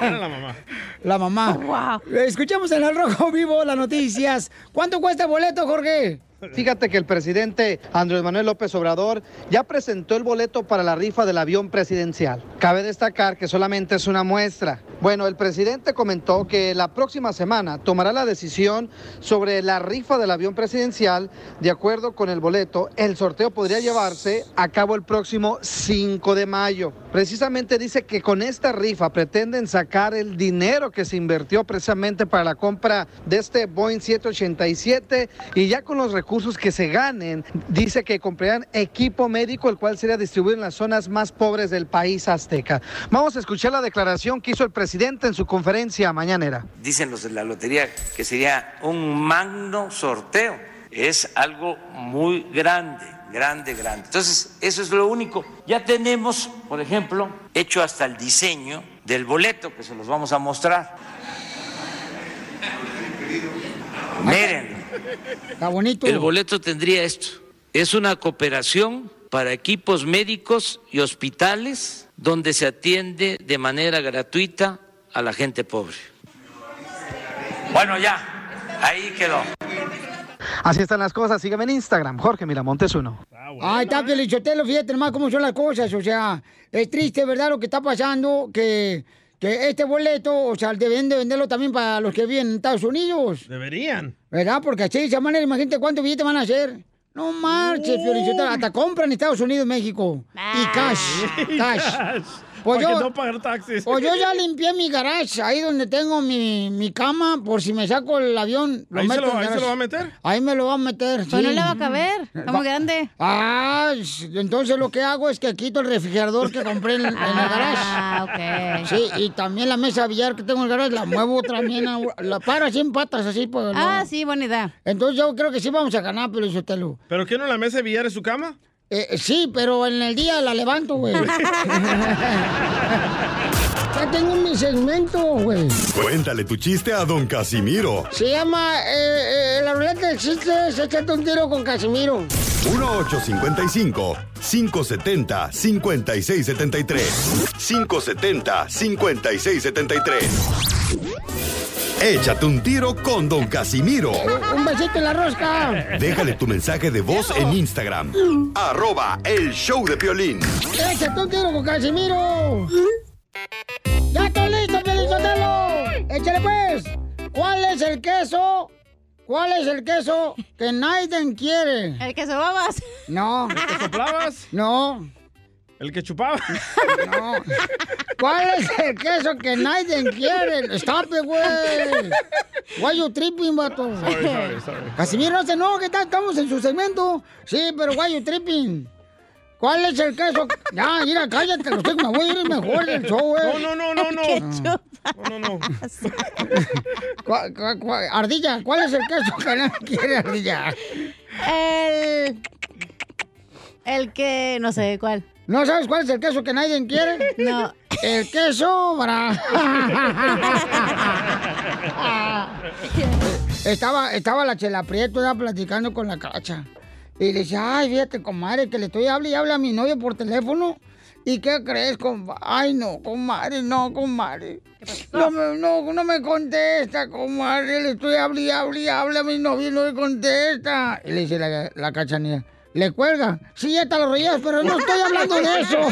Era la mamá. La mamá. Escuchamos en el Rojo Vivo las noticias. ¿Cuánto cuesta el boleto, Jorge? Fíjate que el presidente Andrés Manuel López Obrador ya presentó el boleto para la rifa del avión presidencial. Cabe destacar que solamente es una muestra. Bueno, el presidente comentó que la próxima semana tomará la decisión sobre la rifa del avión presidencial. De acuerdo con el boleto, el sorteo podría llevarse a cabo el próximo 5 de mayo. Precisamente dice que con esta rifa pretenden sacar el dinero que se invirtió precisamente para la compra de este Boeing 787 y ya con los recursos que se ganen, dice que comprarán equipo médico, el cual sería distribuido en las zonas más pobres del país azteca. Vamos a escuchar la declaración que hizo el presidente en su conferencia mañanera. Dicen los de la lotería que sería un magno sorteo. Es algo muy grande, grande, grande. Entonces, eso es lo único. Ya tenemos, por ejemplo, hecho hasta el diseño del boleto, que se los vamos a mostrar. Miren, Está bonito. el boleto tendría esto. Es una cooperación para equipos médicos y hospitales donde se atiende de manera gratuita a la gente pobre. Bueno, ya, ahí quedó. Así están las cosas. Sígueme en Instagram, Jorge Miramontes uno. Ay, está Pelichotelo, fíjate nomás cómo son las cosas. O sea, es triste, ¿verdad? Lo que está pasando, que, que este boleto, o sea, deben de venderlo también para los que viven en Estados Unidos. Deberían. ¿Verdad? Porque así de esa manera, imagínate cuántos billetes van a hacer. No marches, Piolichotelo. Hasta compran en Estados Unidos, México. Y cash, cash. Pues yo, no pagar taxis. pues yo ya limpié mi garage, ahí donde tengo mi, mi cama, por si me saco el avión. ¿Ahí se lo- en el ahí se garage. lo va a meter? Ahí me lo va a meter. Pero no sí. le va a caber, está muy grande. Ah, entonces lo que hago es que quito el refrigerador que compré en, en el garage. Ah, ok. Sí, y también la mesa de billar que tengo en el garage la muevo también, a- la paro así en patas, así. Pues, Ah, no. sí, buena idea. Entonces yo creo que sí vamos a ganar, pero Sotelo. ¿Pero qué no la mesa de billar es su cama? Eh, sí, pero en el día la levanto, güey. ya tengo mi segmento, güey. Cuéntale tu chiste a don Casimiro. Se llama eh, eh, La ruleta de chistes, échate un tiro con Casimiro. 1-855-570-5673. 570-5673. Échate un tiro con don Casimiro. Un besito en la rosca. Déjale tu mensaje de voz en Instagram. Arroba el show de Piolín. ¡Échate un tiro con Casimiro! ¡Ya estoy listo, Pelizotelo! ¡Échale pues! ¿Cuál es el queso? ¿Cuál es el queso que nadie quiere? ¿El queso babas? No. ¿El que soplabas? No. ¿El que chupaba? No. ¿Cuál es el queso que nadie quiere? ¡Stop it, güey! Why you tripping, vato? Sorry, sorry, sorry. Casimiro, no se enoje, estamos en su segmento. Sí, pero why you tripping? ¿Cuál es el queso? Ya, mira, cállate, lo estoy, me voy a ir mejor del show, eh. No, no, no, no, no. ¿Qué No, no, no. ¿Cuál- cuál- cuál- Ardilla, ¿cuál es el queso que nadie quiere, Ardilla? El. El que. No sé cuál. ¿No sabes cuál es el queso que nadie quiere? No. El queso bra. estaba, estaba la chela Prieto ya platicando con la cacha. Y le decía, ay, fíjate, comadre, que le estoy hablando y habla a mi novio por teléfono. ¿Y qué crees, compadre? Ay, no, comadre, no, comadre. No me, no, no me contesta, comadre. Le estoy hablando y habla y habla a mi novio y no me contesta. Y le dice la, la cachanilla, ¿le cuelga? Sí, ya te lo rollas, pero no estoy hablando de eso.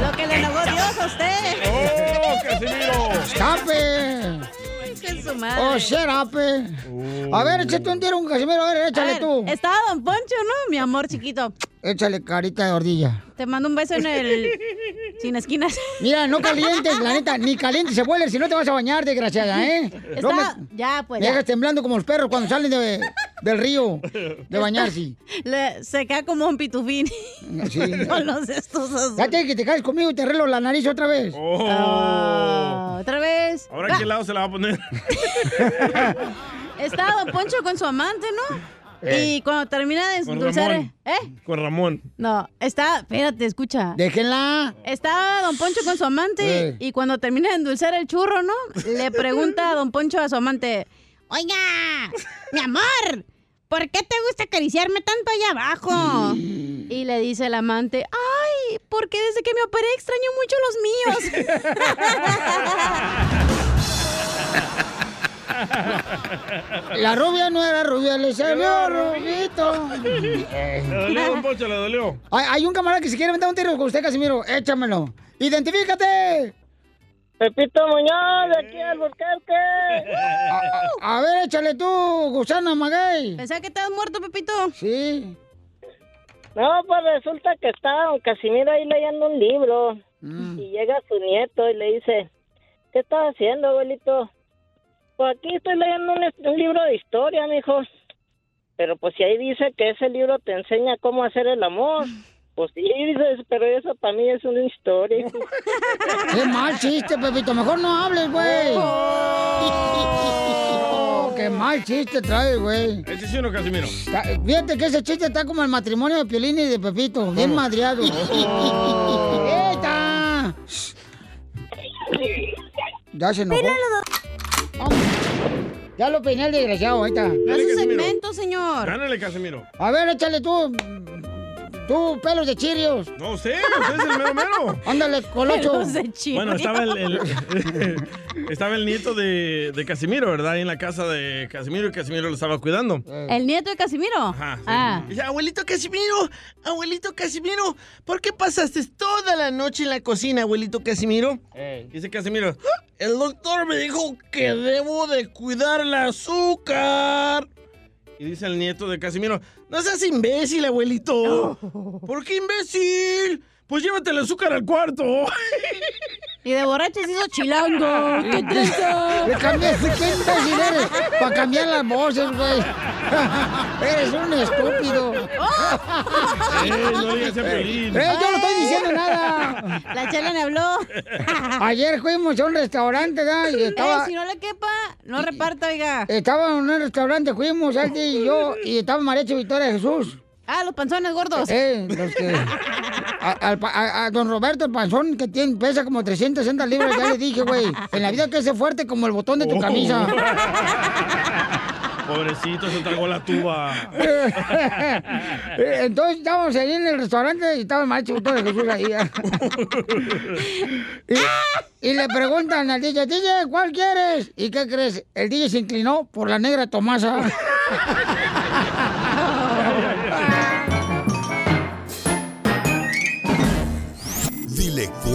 Lo que le negó Dios a usted. ¡Oh, Casimiro! ¡Escape! Que su madre. ¡Oh, shut up! eh. A ver, échate un tiro, un Casimiro, a ver, A échale ver, tú. Estaba Don Poncho, ¿no? Mi amor chiquito. Échale carita de ordilla. Te mando un beso en el. Sin esquinas. Mira, no calientes, la neta, ni calientes se vuelve, si no te vas a bañar, desgraciada, ¿eh? No me, Ya, pues. me ya. dejas temblando como los perros cuando salen de- del río de bañarse. Le- se queda como un pitufín. Sí. Con los estos tienes que te caes conmigo y te arreglo la nariz otra vez. Ah, Otra vez. ¿Ahora en qué lado se la va a poner? Estaba Don Poncho con su amante, ¿no? Eh. Y cuando termina de Con endulzar. Ramón. ¿Eh? Con Ramón. No, está. Espérate, escucha. Déjenla. Estaba Don Poncho con su amante Eh. y cuando termina de endulzar el churro, ¿no? Le pregunta a Don Poncho a su amante: Oiga, mi amor, ¿por qué te gusta acariciarme tanto allá abajo? Y le dice el amante: Ay, porque desde que me operé extraño mucho los míos. La rubia no era rubia, le salió rubito. Le dolió, don Poncho, le dolió. Hay, hay un camarada que si quiere meter un tiro con usted, Casimiro, échamelo. ¡Identifícate! Pepito Muñoz, de aquí al Burquerque. A, a ver, échale tú, gusano maguey. Pensaba que estabas muerto, Pepito. Sí. No, pues resulta que está don Casimiro ahí leyendo un libro. Mm. Y llega su nieto y le dice, ¿qué estás haciendo, abuelito? Pues aquí estoy leyendo un, un libro de historia, mijo. Pero pues si ahí dice que ese libro te enseña cómo hacer el amor. Pues sí, dices, pero eso para mí es una historia. Qué mal chiste, Pepito. Mejor no hables, güey. Oh, qué mal chiste trae, güey. Ese sí uno, Casimiro. Fíjate que ese chiste está como el matrimonio de Piolín y de Pepito, bien madreado. ¡Eita! Ya se enojó. Ya lo peiné el desgraciado, ahí está. No es un segmento, señor. Gánale, Casimiro. A ver, échale tú. Tú, pelos de chirios. No, usted, usted es el mero mero. Ándale, colocho. Pelos de chirios. Bueno, estaba el, el- estaba el nieto de, de Casimiro, ¿verdad? Ahí en la casa de Casimiro y Casimiro lo estaba cuidando. ¿El nieto de Casimiro? Ajá, sí. Ah. Dice, abuelito Casimiro, abuelito Casimiro, ¿por qué pasaste toda la noche en la cocina, abuelito Casimiro? Dice Casimiro, "Ah, el doctor me dijo que debo de cuidar el azúcar. Y dice el nieto de Casimiro, no seas imbécil, abuelito. ¿Por qué imbécil? Pues llévate el azúcar al cuarto. Y de borracha se hizo chilango. ¡Qué tranza! Le cambié, ¿qué imbécil eres? Para cambiar las voces, güey. eres un estúpido. Ey, no digas. ¡Eh, yo no estoy diciendo nada! La chela me habló. Ayer fuimos a un restaurante, ¿verdad? Y estaba... Eh, si no le quepa, no reparta, oiga. Estaba en un restaurante, fuimos, Aldi y yo, y estaba María Victoria Jesús. Ah, los panzones gordos. Eh, los que... A, don Roberto, el panzón, que tiene, pesa como 360 libras, ya le dije, güey, en la vida que es fuerte como el botón de tu camisa. Pobrecito, se tragó la tuba. Eh, Entonces estábamos ahí en el restaurante y estaba el maestro de Jesús ahí. ¿eh? y, y le preguntan al DJ, DJ, ¿cuál quieres? ¿Y qué crees? El DJ se inclinó por la negra Tomasa.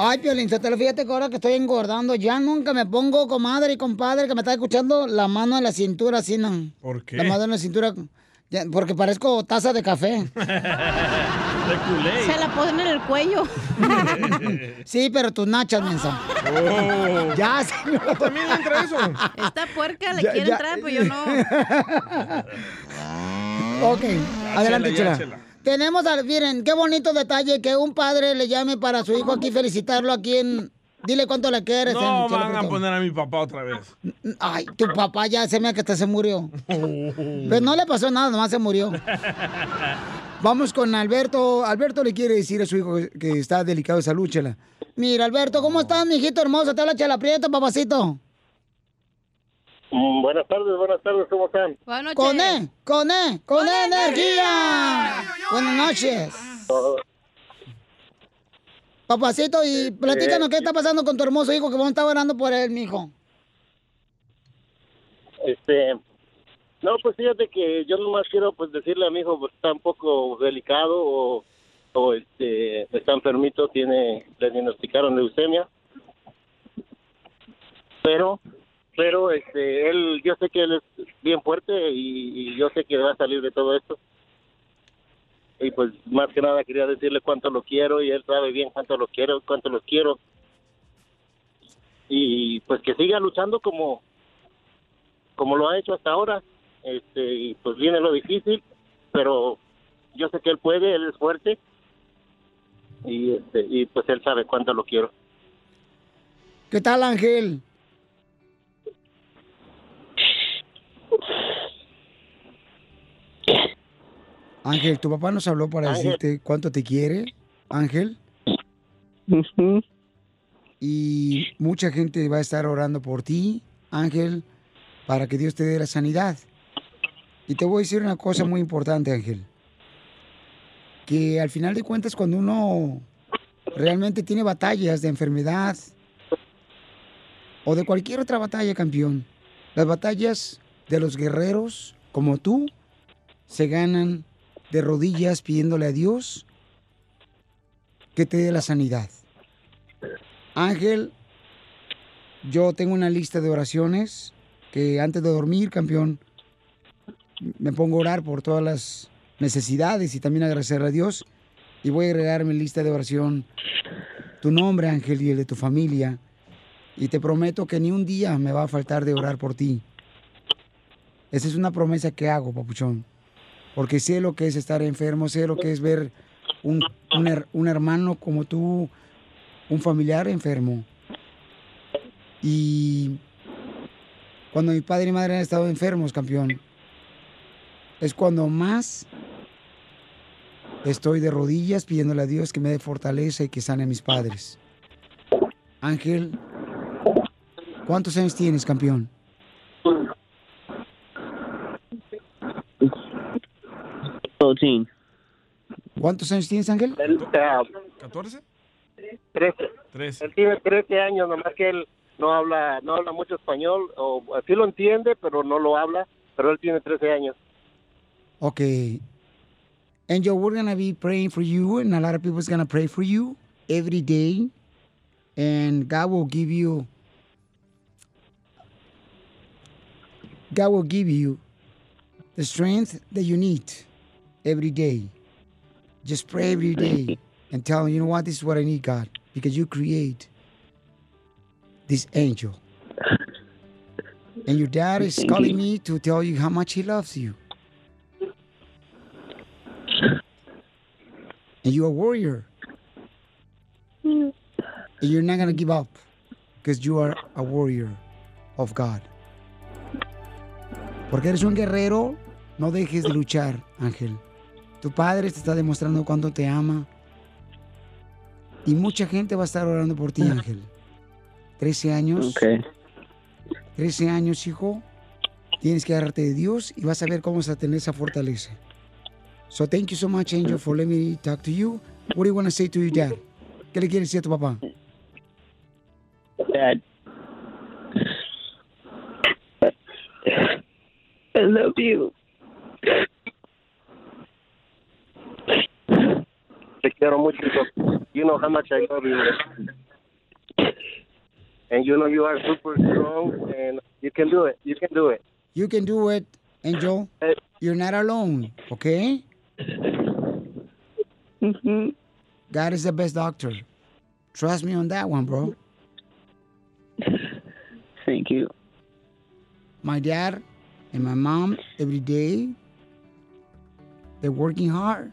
Ay, Piolín, te lo fíjate que ahora que estoy engordando, ya nunca me pongo, comadre y compadre, que me está escuchando, la mano en la cintura, así, ¿no? ¿Por qué? La mano en la cintura, ya, porque parezco taza de café. De culé. Se la ponen en el cuello. Sí, pero tus nachas, mensa. Oh. Ya, señor. También entra eso. Esta puerca le Ya, quiere ya. entrar, pues yo no. Ok, adelante, chela, ya, chela. chela. Tenemos, al, miren, qué bonito detalle que un padre le llame para su hijo aquí, felicitarlo aquí en... Dile cuánto le quieres. No en van a poner a mi papá otra vez. Ay, tu papá ya se me que hasta se murió. Pero no le pasó nada, nomás se murió. Vamos con Alberto. Alberto le quiere decir a su hijo que- que está delicado de salud, Chela. Mira, Alberto, ¿cómo estás, mijito hermoso? Te habla Chela Prieto, papacito. Mm, buenas tardes, buenas tardes, ¿cómo están? Buenas noches. Con E, con E, con E energía. Buenas noches. Papacito, y platícanos qué está pasando con tu hermoso hijo que vamos a estar orando por él, mijo. Este, no, pues fíjate que yo nomás quiero pues decirle a mi hijo, pues está un poco delicado o, o este, está enfermito, tiene, le diagnosticaron leucemia. Pero, pero este, él, yo sé que él es bien fuerte y, yo sé que va a salir de todo esto. Y pues más que nada quería decirle cuánto lo quiero y él sabe bien cuánto lo quiero, cuánto lo quiero. Y pues que siga luchando como, como lo ha hecho hasta ahora. Este, y pues viene lo difícil, pero yo sé que él puede, él es fuerte. Y este, y pues él sabe cuánto lo quiero. ¿Qué tal, Ángel? Ángel, tu papá nos habló para Ángel. decirte cuánto te quiere, Ángel. Y mucha gente va a estar orando por ti, Ángel, para que Dios te dé la sanidad. Y te voy a decir una cosa muy importante, Ángel. Que al final de cuentas, cuando uno realmente tiene batallas de enfermedad o de cualquier otra batalla, campeón, las batallas de los guerreros como tú se ganan de rodillas pidiéndole a Dios que te dé la sanidad. Ángel, yo tengo una lista de oraciones que antes de dormir, campeón, me pongo a orar por todas las necesidades y también agradecer a Dios. Y voy a agregar mi lista de oración tu nombre, Ángel, y el de tu familia. Y te prometo que ni un día me va a faltar de orar por ti. Esa es una promesa que hago, papuchón. Porque sé lo que es estar enfermo, sé lo que es ver un, un her- un hermano como tú, un familiar enfermo. Y cuando mi padre y madre han estado enfermos, campeón, es cuando más estoy de rodillas pidiéndole a Dios que me dé fortaleza y que sane a mis padres. Ángel, ¿cuántos años tienes, campeón? ¿Cuántos años tienes, Ángel? Él, ah, ¿14? 13. Él tiene 13 años, nomás que él no habla no habla mucho español, o sí lo entiende, pero no lo habla, pero él tiene 13 años. Okay. Angel, we're gonna be praying for you, and a lot of people's gonna pray for you every day. And God will give you God will give you the strength that you need every day. Just pray every day and tell him, you know what, this is what I need, God, because you create this angel. And your dad is Thank calling you. me to tell you how much he loves you. And you're a warrior. And you're not going to give up because you are a warrior of God. Porque eres un guerrero, no dejes de luchar, Ángel. Tu padre te está demostrando cuánto te ama. Y mucha gente va a estar orando por ti, Ángel. 13 años. 13 años, hijo. Tienes que agarrarte de Dios y vas a ver cómo vas a tener esa fortaleza. So thank you so much, Angel, for letting me talk to you. What do you want to say to your dad? ¿Qué le quieres decir a tu papá? Dad. I love you. Te quiero mucho. hijo. You know how much I love you. And you know you are super strong, and you can do it. You can do it. You can do it, Angel. Eh. You're not alone, okay? Mm-hmm. God is the best doctor. Trust me on that one, bro. Thank you. My dad and my mom, every day, they're working hard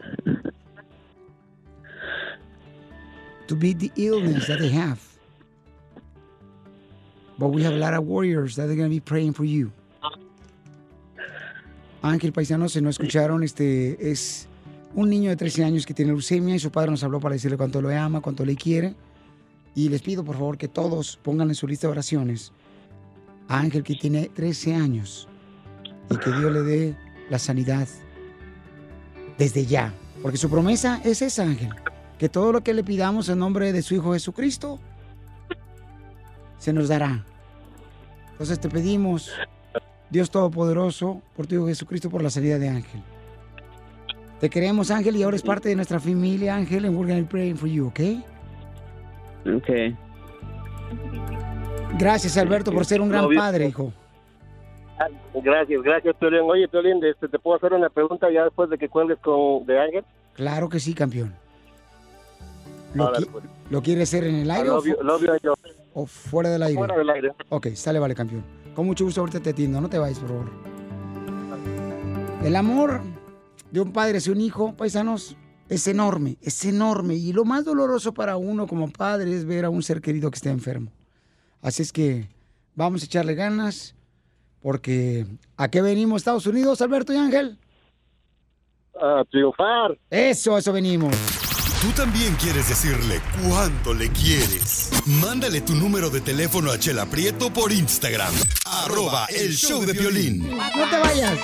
to beat the illness that they have. But we have a lot of warriors that are going to be praying for you. Ángel Paisano, se no escucharon, este es un niño de 13 años que tiene leucemia y su padre nos habló para decirle cuánto lo ama, cuánto le quiere. Y les pido por favor que todos pongan en su lista de oraciones a Ángel que tiene 13 años y que Dios le dé la sanidad desde ya. Porque su promesa es esa, Ángel, que todo lo que le pidamos en nombre de su Hijo Jesucristo se nos dará. Entonces te pedimos, Dios Todopoderoso, por tu Hijo Jesucristo, por la salida de Ángel. Te queremos, Ángel, y ahora es parte de nuestra familia, Ángel, and we're going to praying for you, ¿ok? Okay. Gracias, Alberto, por ser un gran padre, hijo. Gracias, gracias, Piolín. Oye, Piolín, este, ¿te puedo hacer una pregunta ya después de que cuelgues con de Ángel? Claro que sí, campeón. ¿Lo, qui- pues. ¿lo quiere hacer en el aire o, Love you- fu- you, Angel. o fuera del aire? Fuera del aire. Ok, sale, vale, campeón. Con mucho gusto ahorita te atiendo, no te vayas, por favor. El amor de un padre hacia un hijo, paisanos, es enorme, es enorme. Y lo más doloroso para uno como padre es ver a un ser querido que está enfermo. Así es que vamos a echarle ganas, porque ¿a qué venimos, Estados Unidos, Alberto y Ángel? a triunfar. Eso, eso venimos. Tú también quieres decirle cuánto le quieres. Mándale tu número de teléfono a Chela Prieto por Instagram. Arroba el show de violín. No te vayas.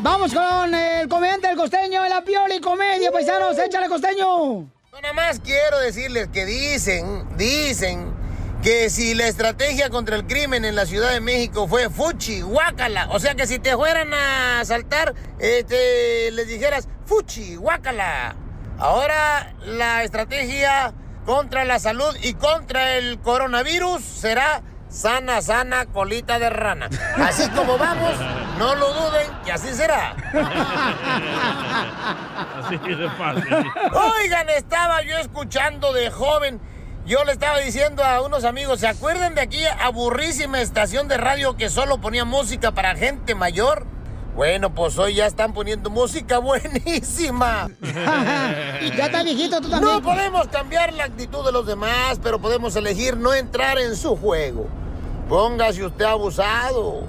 Vamos con el comediante del costeño en la Pioli Comedia, paisanos. Échale costeño. Nada más quiero decirles que dicen, dicen que si la estrategia contra el crimen en la Ciudad de México fue fuchi, guácala, o sea que si te fueran a asaltar, este, les dijeras fuchi, guácala. Ahora la estrategia contra la salud y contra el coronavirus será sana, sana, colita de rana. Así como vamos, no lo duden que así será. Así de fácil. Oigan, estaba yo escuchando de joven. Yo le estaba diciendo a unos amigos, ¿se acuerdan de aquí aburrísima estación de radio que solo ponía música para gente mayor? Bueno, pues hoy ya están poniendo música buenísima. ya está viejito tú también. No podemos cambiar la actitud de los demás, pero podemos elegir no entrar en su juego. Póngase usted abusado.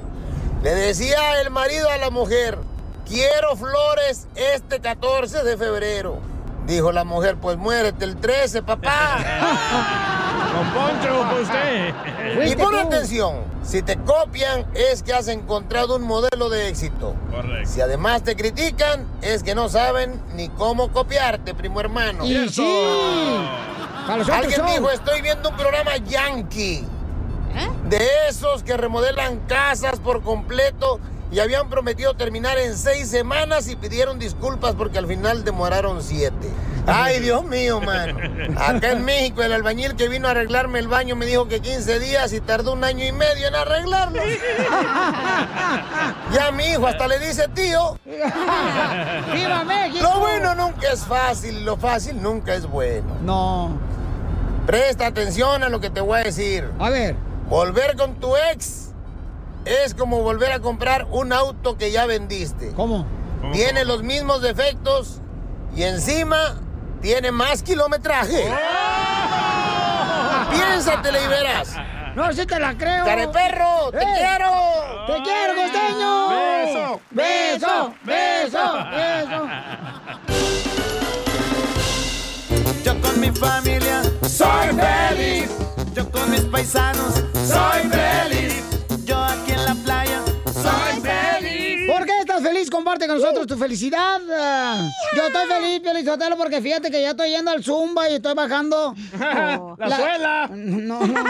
Le decía el marido a la mujer, quiero flores este 14 de febrero. Dijo la mujer, pues muérete el 13, papá. Con Poncho, usted. Y pon atención, si te copian es que has encontrado un modelo de éxito. Correcto. Si además te critican es que no saben ni cómo copiarte, primo hermano. Y sí. Alguien dijo, estoy viendo un programa yankee. De esos que remodelan casas por completo y habían prometido terminar en seis semanas y pidieron disculpas porque al final demoraron siete. Ay, Dios mío, mano. Acá en México el albañil que vino a arreglarme el baño me dijo que 15 días y tardó un año y medio en arreglarlo. Ya mi hijo hasta le dice tío. ¡Viva México! Lo bueno nunca es fácil y lo fácil nunca es bueno. No. Presta atención a lo que te voy a decir. A ver. Volver con tu ex es como volver a comprar un auto que ya vendiste. ¿Cómo? Tiene los mismos defectos y encima tiene más kilometraje. Piénsatela y verás. No, sí te la creo. ¡Careperro! ¡Te ¡Eh! quiero! ¡Te quiero, costeño! ¡Beso! ¡Beso! ¡Beso! ¡Beso! Yo con mi familia soy feliz. Yo con mis paisanos soy feliz. Estás feliz? Comparte con nosotros tu felicidad. Yo estoy feliz, Pielizotelo, porque fíjate que ya estoy yendo al Zumba y estoy bajando. La suela. No, no.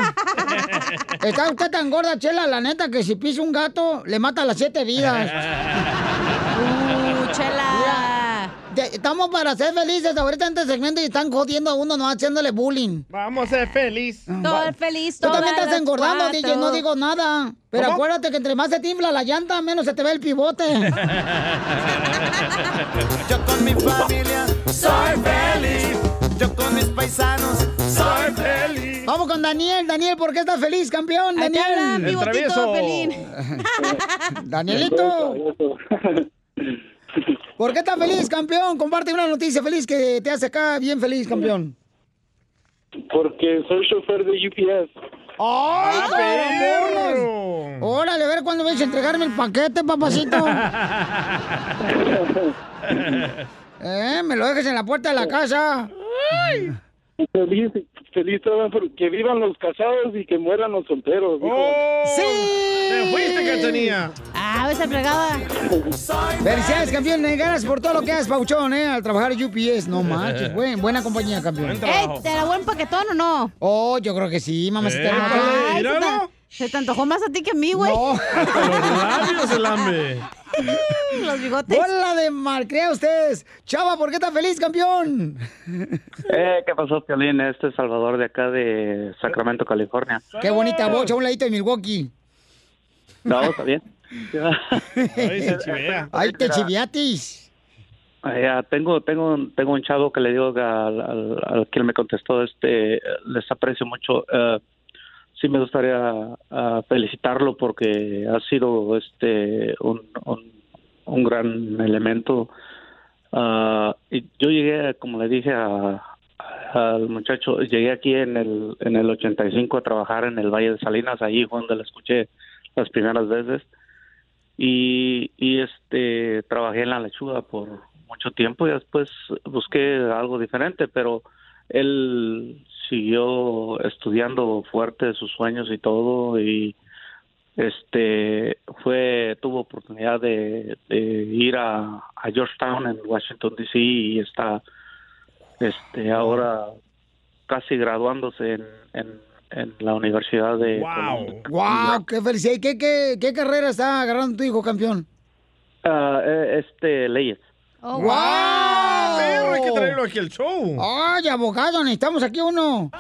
Está usted tan gorda, Chela, la neta, que si pisa un gato, le mata las siete vidas. Estamos para ser felices ahorita en este segmento y están jodiendo a uno, no haciéndole bullying. Vamos a ser feliz. Todo el feliz, Tú todas también estás engordando, cuatro. DJ, no digo nada. Pero ¿Cómo? acuérdate que entre más se te infla la llanta, menos se te ve el pivote. Yo con mi familia soy feliz. Yo con mis paisanos soy feliz. Vamos con Daniel. Daniel, ¿por qué estás feliz, campeón? Daniel. El. Danielito. ¿Por qué estás feliz, campeón? Comparte una noticia feliz que te hace acá bien feliz, campeón. Porque soy chofer de UPS. ¡Ay, ¡Ah, perro! Órale, a ver cuándo vienes a entregarme el paquete, papacito. eh, me lo dejes en la puerta de la casa. Feliz, feliz que vivan los casados y que mueran los solteros. ¡Oh! ¡Sí! ¡Te fuiste, Cachanía! Ah, esa fregada. Felicidades, campeón. Eh, Gracias por todo lo que haces, Pauchón, eh, al trabajar en UPS. No manches, buen, buena compañía, campeón. Buen Ey, trabajo. ¿te la buen paquetón o no? Oh, yo creo que sí, mamacita. Eh, se, te, antojó más a ti que a mí, güey. No. Hasta los labios el hambre. Los bigotes. Bola de malcrea ustedes. Chava, ¿por qué estás feliz, campeón? Eh, ¿Qué pasó, Piolín? Este es Salvador de acá de Sacramento, California. Qué bonita bocha, un ladito de Milwaukee. No, está bien. Ahí se chivea. Ay, te chiviatis. Eh, ya, tengo, tengo, tengo un chavo que le digo al, al, al quien me contestó, este, les aprecio mucho. Eh, sí me gustaría ah, felicitarlo porque ha sido este un, un, gran elemento. Y yo llegué, como le dije a, al muchacho, llegué aquí en el en el 85 a trabajar en el Valle de Salinas, ahí fue donde le escuché las primeras veces. Y, y este trabajé en la lechuga por mucho tiempo y después busqué algo diferente, pero él siguió estudiando fuerte sus sueños y todo y este fue tuvo oportunidad de, de ir a, a Georgetown en Washington DC y está este ahora casi graduándose en, en, en la universidad de Columbia. ¡Wow! ¡Qué felicidad! ¿Y ¿Qué, qué, qué carrera está agarrando tu hijo, campeón? Ah, eh, este leyes ¡Wow! Perro, hay que traerlo aquí al show. ¡Ay, abogado! Necesitamos aquí uno.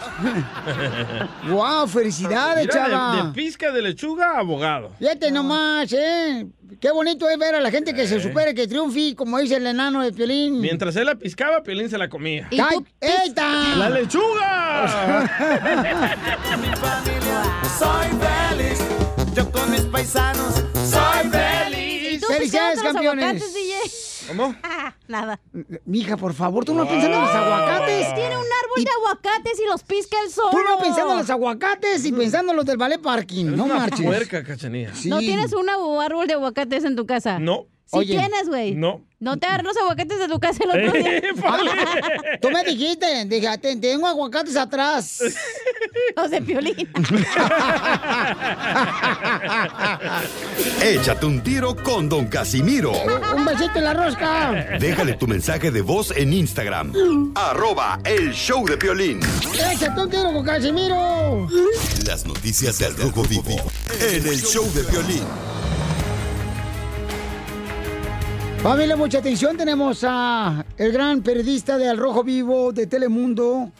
¡Wow! ¡Felicidades, Mira, de- chava! De, pizca de lechuga, abogado. Fíjate nomás, ¿eh? Qué bonito es ver a la gente que se supere, que triunfe, como dice el enano de Piolín. Mientras él la piscaba, Piolín se la comía. ¡Ay, ¡Eita! ¡La lechuga! Soy feliz, yo con mis paisanos soy feliz. ¿Y tú ¡Felicidades, campeones! ¿Cómo? Nada. Mija, por favor, tú no piensas en los aguacates. Tiene un árbol de aguacates y los pisca el sol. Tú no pensando en los aguacates y pensando en los del ballet parking. Es No una marches. puerca, cachanilla. Sí. ¿No tienes un árbol de aguacates en tu casa? No. Sí Oye. tienes, güey. No. No te agarré los aguacates de tu casa el otro día. Ah, Tú me dijiste, dijiste, tengo aguacates atrás. Los de Piolín. Échate un tiro con Don Casimiro. Un besito en la rosca. Déjale tu mensaje de voz en Instagram. Arroba el show de Piolín. Échate un tiro con Casimiro. Las noticias del Rojo Vivo en el show de Piolín. Familia, mucha atención. Tenemos a el gran periodista de Al Rojo Vivo de Telemundo,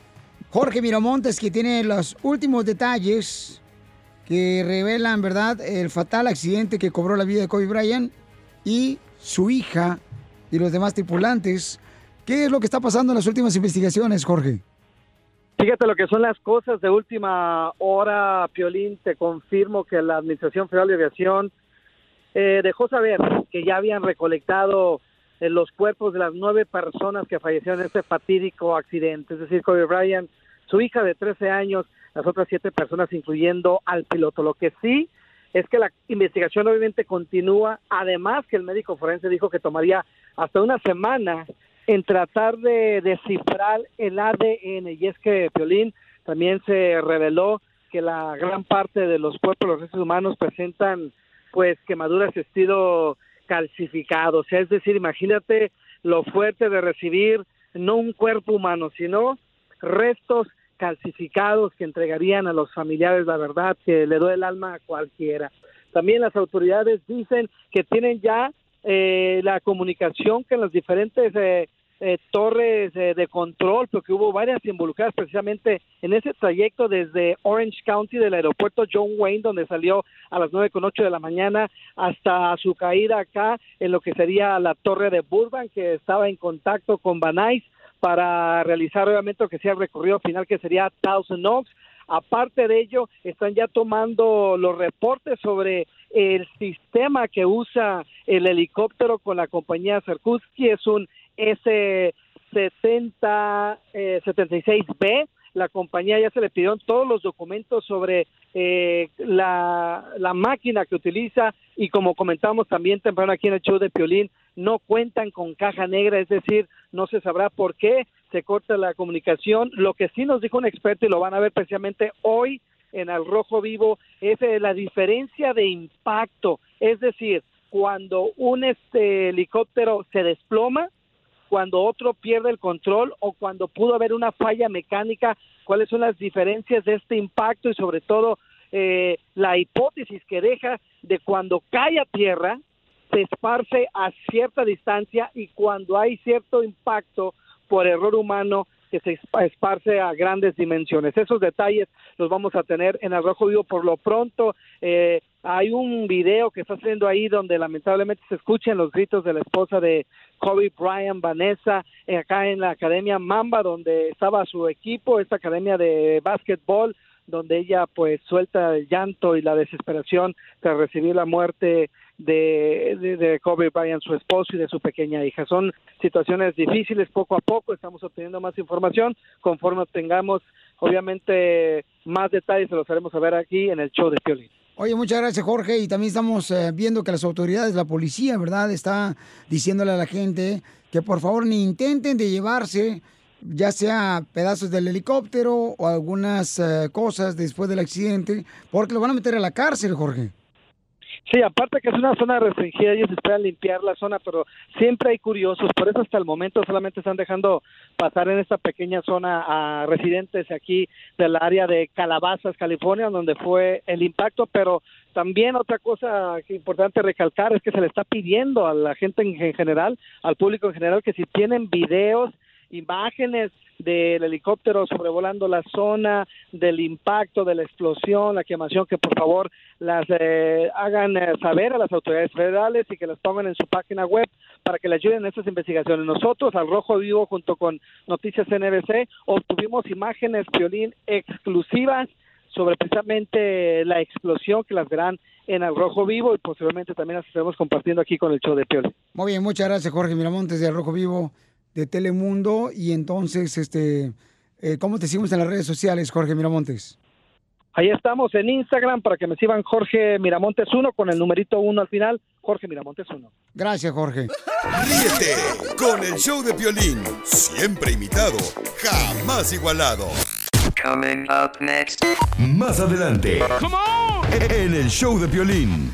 Jorge Miramontes, que tiene los últimos detalles que revelan, ¿verdad?, el fatal accidente que cobró la vida de Kobe Bryant y su hija y los demás tripulantes. ¿Qué es lo que está pasando en las últimas investigaciones, Jorge? Fíjate lo que son las cosas de última hora, Piolín. Te confirmo que la Administración Federal de Aviación eh, dejó saber que ya habían recolectado eh, los cuerpos de las nueve personas que fallecieron en este fatídico accidente. Es decir, Kobe Bryant, su hija de 13 años, las otras siete personas, incluyendo al piloto. Lo que sí es que la investigación obviamente continúa, además que el médico forense dijo que tomaría hasta una semana en tratar de descifrar el ADN. Y es que, Piolín, también se reveló que la gran parte de los cuerpos, los restos humanos, presentan pues quemaduras estilo calcificado. O sea, es decir, imagínate lo fuerte de recibir no un cuerpo humano, sino restos calcificados que entregarían a los familiares la verdad que le duele el alma a cualquiera. También las autoridades dicen que tienen ya eh, la comunicación con las diferentes eh, eh, torres eh, de control, porque hubo varias involucradas precisamente en ese trayecto desde Orange County del aeropuerto John Wayne, donde salió a las nueve con ocho de la mañana, hasta su caída acá en lo que sería la torre de Burbank, que estaba en contacto con Nuys para realizar obviamente lo que sea el recorrido final, que sería Thousand Oaks. Aparte de ello, están ya tomando los reportes sobre el sistema que usa el helicóptero con la compañía Sikorsky. Es un S70, eh, 76B. La compañía ya se le pidieron todos los documentos sobre eh, la, la máquina que utiliza y como comentamos también temprano aquí en el show de Piolín, no cuentan con caja negra, es decir, no se sabrá por qué se corta la comunicación. Lo que sí nos dijo un experto y lo van a ver precisamente hoy en el rojo vivo es eh, la diferencia de impacto, es decir, cuando un este helicóptero se desploma, cuando otro pierde el control o cuando pudo haber una falla mecánica, cuáles son las diferencias de este impacto y sobre todo eh, la hipótesis que deja de cuando cae a tierra, se esparce a cierta distancia y cuando hay cierto impacto por error humano que se esparce a grandes dimensiones. Esos detalles los vamos a tener en el Rojo Vivo por lo pronto. Eh, hay un video que está haciendo ahí donde lamentablemente se escuchan los gritos de la esposa de Kobe Bryant, Vanessa, eh, acá en la Academia Mamba, donde estaba su equipo, esta academia de básquetbol, donde ella pues suelta el llanto y la desesperación tras recibir la muerte de, de, Kobe Bryant, su esposo y de su pequeña hija. Son situaciones difíciles poco a poco, estamos obteniendo más información, conforme tengamos obviamente más detalles se los haremos saber aquí en el show de Piolín. Oye, muchas gracias, Jorge. Y también estamos eh, viendo que las autoridades, la policía, ¿verdad?, está diciéndole a la gente que por favor ni intenten de llevarse ya sea pedazos del helicóptero o algunas eh, cosas después del accidente, porque lo van a meter a la cárcel, Jorge. Sí, aparte que es una zona restringida, ellos esperan limpiar la zona, pero siempre hay curiosos, por eso hasta el momento solamente están dejando pasar en esta pequeña zona a residentes aquí del área de Calabazas, California, donde fue el impacto, pero también otra cosa importante recalcar es que se le está pidiendo a la gente en, en general, al público en general, que si tienen videos, imágenes del helicóptero sobrevolando la zona, del impacto, de la explosión, la quemación, que por favor las eh, hagan eh, saber a las autoridades federales y que las pongan en su página web para que le ayuden en estas investigaciones. Nosotros, al Rojo Vivo, junto con Noticias NBC, obtuvimos imágenes, violín exclusivas sobre precisamente la explosión que las verán en el Rojo Vivo y posteriormente también las estaremos compartiendo aquí con el show de Piolín. Muy bien, muchas gracias, Jorge Miramontes de Rojo Vivo de Telemundo. Y entonces, este, eh, ¿cómo te seguimos en las redes sociales, Jorge Miramontes? Ahí estamos en Instagram para que me sigan Jorge Miramontes 1 con el numerito 1 al final, Jorge Miramontes 1. Gracias, Jorge. Ríete con el show de Piolín, siempre imitado, jamás igualado. Coming up next. Más adelante, en el show de Piolín.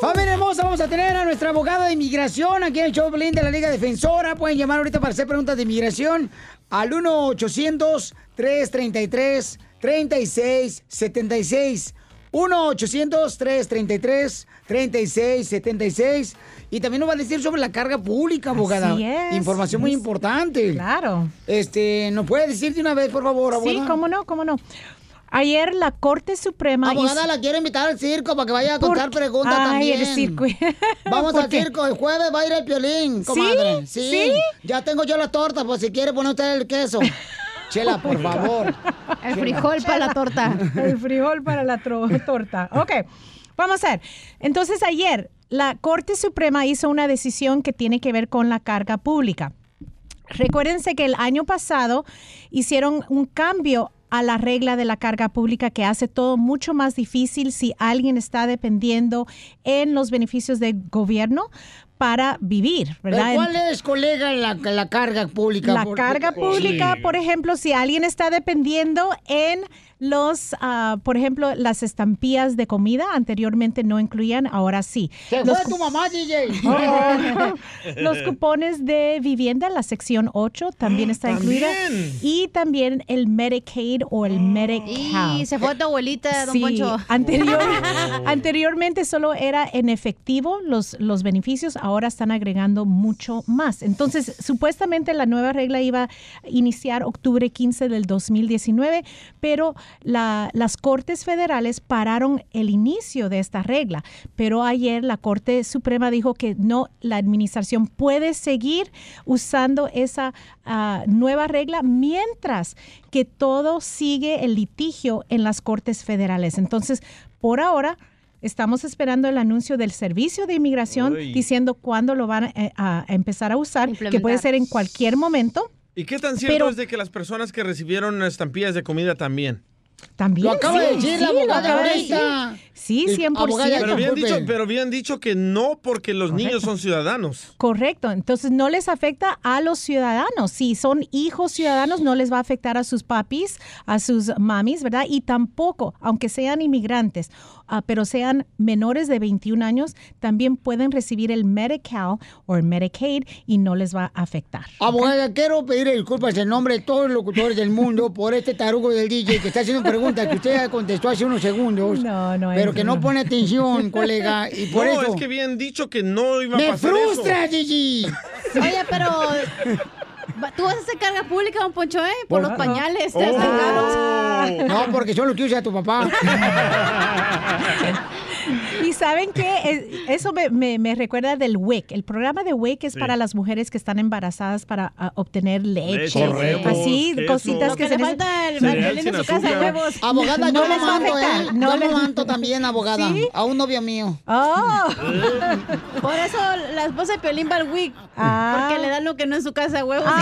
Familia hermosa, vamos a tener a nuestra abogada de inmigración aquí en el show de la Liga Defensora. Pueden llamar ahorita para hacer preguntas de inmigración al 1-800-333-3676. 1-800-333-3676. Y también nos va a decir sobre la carga pública, abogada. Así es. Información muy importante. Claro. Este, ¿nos puede decir de una vez, por favor, abogada? Sí, cómo no, cómo no. Ayer la Corte Suprema... Abogada, hizo- la quiero invitar al circo para que vaya a ¿Por contar preguntas Ay, también. el circo. Vamos ¿Por al qué? circo, el jueves va a ir el piolín, ¿Sí? comadre. ¿Sí? Ya tengo yo la torta, pues si quiere poner usted el queso. Chela, por favor. El frijol para la torta. El frijol para la torta. Ok, vamos a ver. Entonces ayer la Corte Suprema hizo una decisión que tiene que ver con la carga pública. Recuérdense que el año pasado hicieron un cambio a la regla de la carga pública que hace todo mucho más difícil si alguien está dependiendo en los beneficios del gobierno para vivir, ¿Pero ¿verdad? ¿Cuál es, colega, la, la carga pública? La Por- carga pública, por ejemplo, si alguien está dependiendo en los, ah, por ejemplo, las estampillas de comida, anteriormente no incluían, ahora sí. Se Los fue tu mamá, DJ. los cupones de vivienda, la sección 8 también está incluida. También. Y también el Medicaid o el Medi-Cal. Y se fue tu abuelita, don Sí, Poncho. anterior- anteriormente solo era en efectivo los, los beneficios, ahora están agregando mucho más. Entonces, supuestamente la nueva regla iba a iniciar octubre 15 del 2019, pero la- las Cortes Federales pararon el inicio de esta regla. Pero ayer la Corte Suprema dijo que no, la administración puede seguir usando esa ah, nueva regla mientras que todo sigue el litigio en las Cortes Federales. Entonces, por ahora... Estamos esperando el anuncio del Servicio de Inmigración Uy. diciendo cuándo lo van a, a- empezar a usar, que puede ser en cualquier momento. ¿Y qué tan cierto Pero- es de que las personas que recibieron estampillas de comida también? También. Lo acaba de decir la lo abogada acaba de ahorita. Sí, Eh, 100%. abogada, Pero habían, disculpe. dicho, pero habían dicho que no porque los niños son ciudadanos. Correcto, entonces no les afecta a los ciudadanos. Si son hijos ciudadanos, no les va a afectar a sus papis, a sus mamis, ¿verdad? Y tampoco, aunque sean inmigrantes, ah, pero sean menores de 21 años, también pueden recibir el Medi-Cal o el Medicaid y no les va a afectar. Abogada, quiero pedir disculpas en nombre de todos los locutores del mundo por este tarugo del DJ que está haciendo preguntas que usted ya contestó hace unos segundos. No, no Pero es- que no pone atención, colega. Y por no, eso. es que habían dicho que no iba a ¡Me pasar frustra, eso. Gigi! Oye, pero tú vas a hacer carga pública, don Poncho, ¿eh? Por los pañales, Oh. te están caros. No, porque son los que usa tu papá. Y ¿saben qué? Es- Eso me, me- me recuerda del WIC. El programa de WIC es Sí. para las mujeres que están embarazadas para ah, obtener leche. Leche, huevos, así, queso. cositas Lo que, que se le falta Cereal Violín en su casa, huevos. Abogada, No yo les va a mamanto, afectar, ¿eh? no yo les- mamanto también, abogada. ¿Sí? A un novio mío. Oh. Por eso la esposa de Piolín va al WIC. Ah. Porque le dan lo que no en su casa, huevos Ay.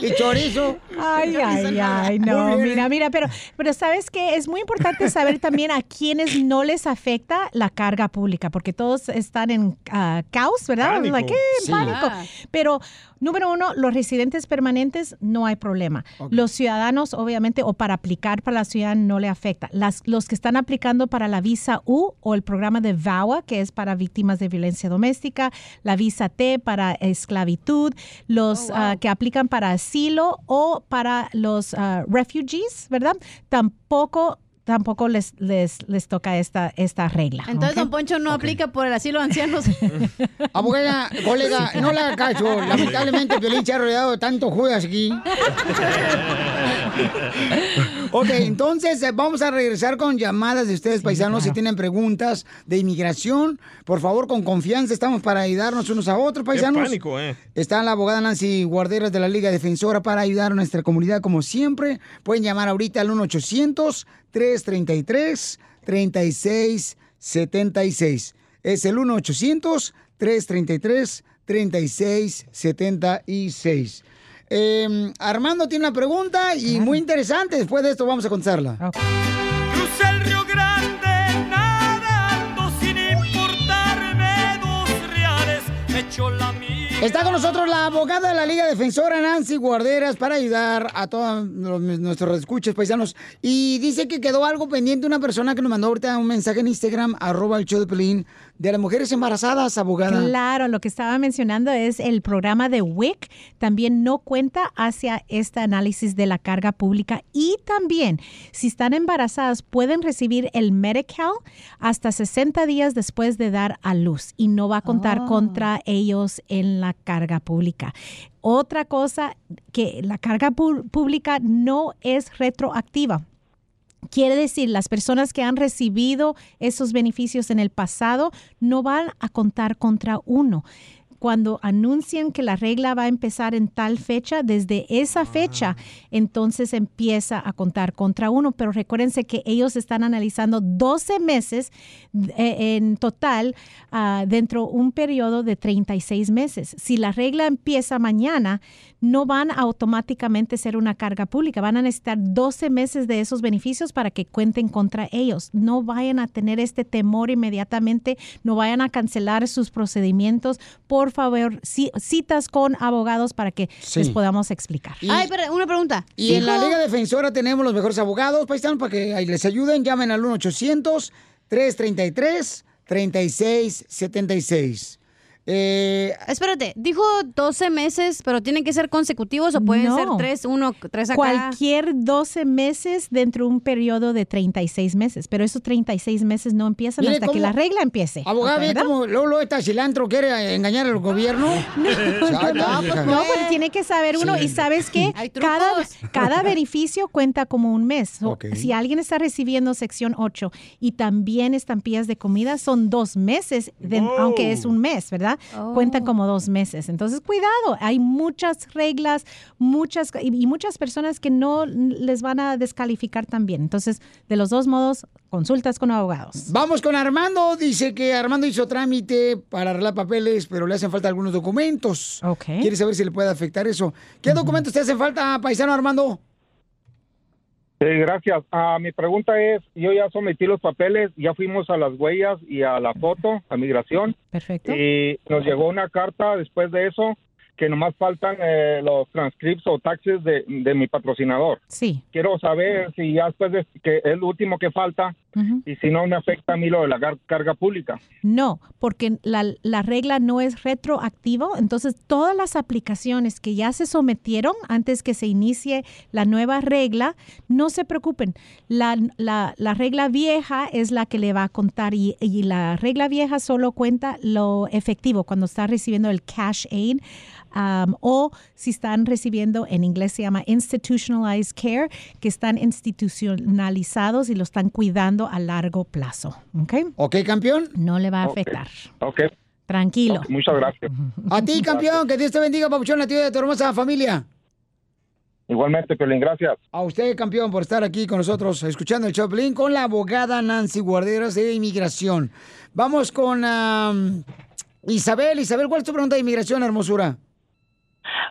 Y chorizo. Ay, ay, ay, no, mira, mira, pero, pero sabes que es muy importante saber también a quienes no les afecta la carga pública, porque todos están en ah, caos, ¿verdad? Pánico. Like, ¿qué? Sí. Pánico. Ah. Pero, número uno, los residentes permanentes no hay problema. Los ciudadanos, obviamente, o para aplicar para la ciudad no le afecta. Las, los que están aplicando para la visa U o el programa de VAWA, que es para víctimas de violencia doméstica, la visa T para esclavitud, los ah, que aplican para asilo o para los ah, refugees, ¿verdad? Tampoco tampoco les, les, les toca esta, esta regla. Entonces, don Poncho no aplica por el asilo de ancianos. Abogada, colega, no le haga caso. Lamentablemente, Piolín se ha rodeado de tantos juegas aquí. Ok, entonces eh, vamos a regresar con llamadas de ustedes, paisanos, si tienen preguntas de inmigración. Por favor, con confianza, estamos para ayudarnos unos a otros, Qué paisanos. pánico, eh. Está la abogada Nancy Guarderas de la Liga Defensora para ayudar a nuestra comunidad como siempre. Pueden llamar ahorita al 1-800-333-3676. Es el 1-800-333-3676. Eh, Armando tiene una pregunta y muy interesante. Después de esto vamos a contestarla. Crucé el Río Grande nadando sin importarme dos reales. Me echó la mía. Está con nosotros la abogada de la Liga Defensora, Nancy Guarderas, para ayudar a todos los- nuestros escuches paisanos. Y dice que quedó algo pendiente una persona que nos mandó ahorita un mensaje en Instagram, arroba el show de Pelín, de las mujeres embarazadas, abogada. Claro, lo que estaba mencionando es el programa de WIC también no cuenta hacia este análisis de la carga pública y también si están embarazadas pueden recibir el Medi-Cal hasta 60 días después de dar a luz y no va a contar contra ellos en la carga pública. Otra cosa que la carga pública no es retroactiva. Quiere decir, las personas que han recibido esos beneficios en el pasado no van a contar contra uno. Cuando anuncien que la regla va a empezar en tal fecha, desde esa fecha, entonces empieza a contar contra uno. Pero recuérdense que ellos están analizando 12 meses eh, en total ah, dentro de un periodo de 36 meses. Si la regla empieza mañana, no van a automáticamente ser una carga pública. Van a necesitar 12 meses de esos beneficios para que cuenten contra ellos. No vayan a tener este temor inmediatamente, no vayan a cancelar sus procedimientos. Por favor, ci- citas con abogados para que Sí. les podamos explicar. Ay, pero una pregunta. Y en la Liga Defensora tenemos los mejores abogados, paisanos, para que ahí les ayuden. Llamen al 1-800-333-3676. Eh, Espérate, dijo 12 meses, pero tienen que ser consecutivos o pueden No. ser 3, 1, 3 acá. Cualquier 12 meses dentro de un periodo de 36 meses, pero esos 36 meses no empiezan Mire hasta que la regla empiece. abogada, ¿ve ¿verdad? cómo Lolo esta cilantro quiere engañar al gobierno? Ay, No, hija. no, pero tiene que saber uno y sabes que cada, cada beneficio cuenta como un mes. Si alguien está recibiendo sección 8 y también estampillas de comida, son dos meses, de- aunque es un mes, ¿verdad? Oh. Cuentan como dos meses. Entonces, cuidado, hay muchas reglas, muchas y, y muchas personas que no les van a descalificar también. Entonces, de los dos modos, consultas con abogados. Vamos con Armando. Dice que Armando hizo trámite para arreglar papeles, pero le hacen falta algunos documentos. Quiere saber si le puede afectar eso. ¿Qué documentos te hacen falta, paisano Armando? Sí, gracias. Ah, mi pregunta es, yo ya sometí los papeles, ya fuimos a las huellas y a la foto, a migración. Perfecto. Y nos llegó una carta después de eso que nomás faltan eh, los transcripts o taxes de, de mi patrocinador. Sí. Quiero saber si ya después de que es lo último que falta y si no me afecta a mí lo de la carga pública. No, porque la, la regla no es retroactivo, entonces todas las aplicaciones que ya se sometieron antes que se inicie la nueva regla, no se preocupen. La, la- la regla vieja es la que le va a contar y, y la regla vieja solo cuenta lo efectivo cuando está recibiendo el cash aid. um, o si están recibiendo, en inglés se llama institutionalized care, que están institucionalizados y lo están cuidando a largo plazo. ¿Ok? ¿Ok, campeón? No le va a afectar. Ok. Tranquilo. Muchas gracias. A ti, campeón, que Dios te bendiga, papuchón, a ti y a tu hermosa familia. Igualmente, Piolín, gracias. A usted, campeón, por estar aquí con nosotros, escuchando el Choplin con la abogada Nancy Guarderas de Inmigración. Vamos con Isabel. Isabel, ¿cuál es tu pregunta de inmigración, hermosura?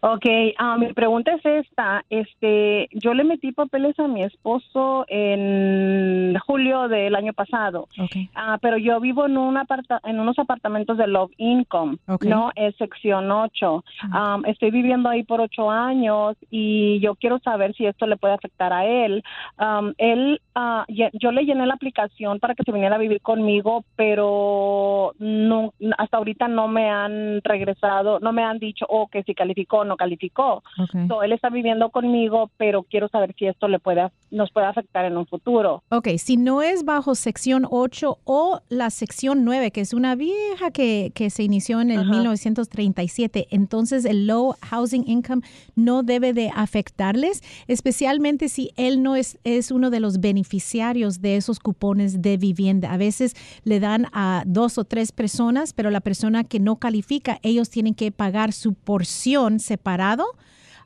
Ok, ah, mi pregunta es esta. Este, yo le metí papeles a mi esposo en julio del año pasado. Ah, pero yo vivo en un aparta en unos apartamentos de Love Income, Ok. no es sección 8. Ah, estoy viviendo ahí por ocho años y yo quiero saber si esto le puede afectar a él. Am, él, ye- yo le llené la aplicación para que se viniera a vivir conmigo, pero no, hasta ahorita no me han regresado, no me han dicho o que si calificó o no calificó. Ok. So, él está viviendo conmigo, pero quiero saber si esto le puede, nos puede afectar en un futuro. Ok, si no es bajo sección 8 o la sección 9, que es una vieja que, que se inició en el 1937, entonces el low housing income no debe de afectarles, especialmente si él no es, es uno de los beneficiarios de esos cupones de vivienda. A veces le dan a dos o tres personas, pero la persona que no califica, ellos tienen que pagar su porción separado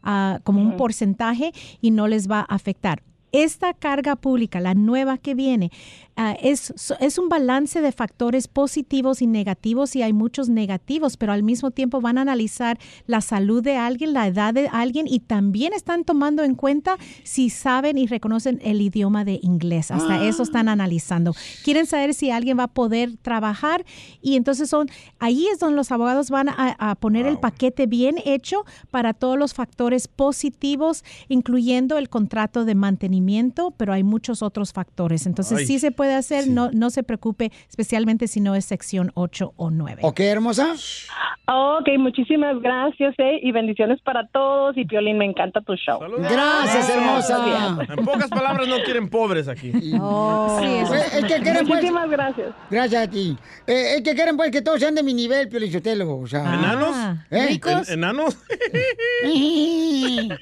ah, como un porcentaje y no les va a afectar. Esta carga pública, la nueva que viene, ah, es, es un balance de factores positivos y negativos y hay muchos negativos, pero al mismo tiempo van a analizar la salud de alguien, la edad de alguien y también están tomando en cuenta si saben y reconocen el idioma de inglés. Hasta eso están analizando. Quieren saber si alguien va a poder trabajar y entonces son, ahí es donde los abogados van a, a poner el paquete bien hecho para todos los factores positivos, incluyendo el contrato de mantenimiento, pero hay muchos otros factores. Entonces Ay, sí se puede hacer, no, no se preocupe, especialmente si no es sección 8 o 9. ¿Ok, hermosa? Ok, muchísimas gracias eh, y bendiciones para todos y Piolín, me encanta tu show. Gracias, hermosa. En pocas palabras, no quieren pobres aquí. Oh. Eh, es que quieren, pues- Muchísimas gracias. Gracias a ti. Eh, es que quieren pues que todos sean de mi nivel, Piolichotelo. O sea, ¿Enanos? ¿Eh? ¿En- ¿Enanos?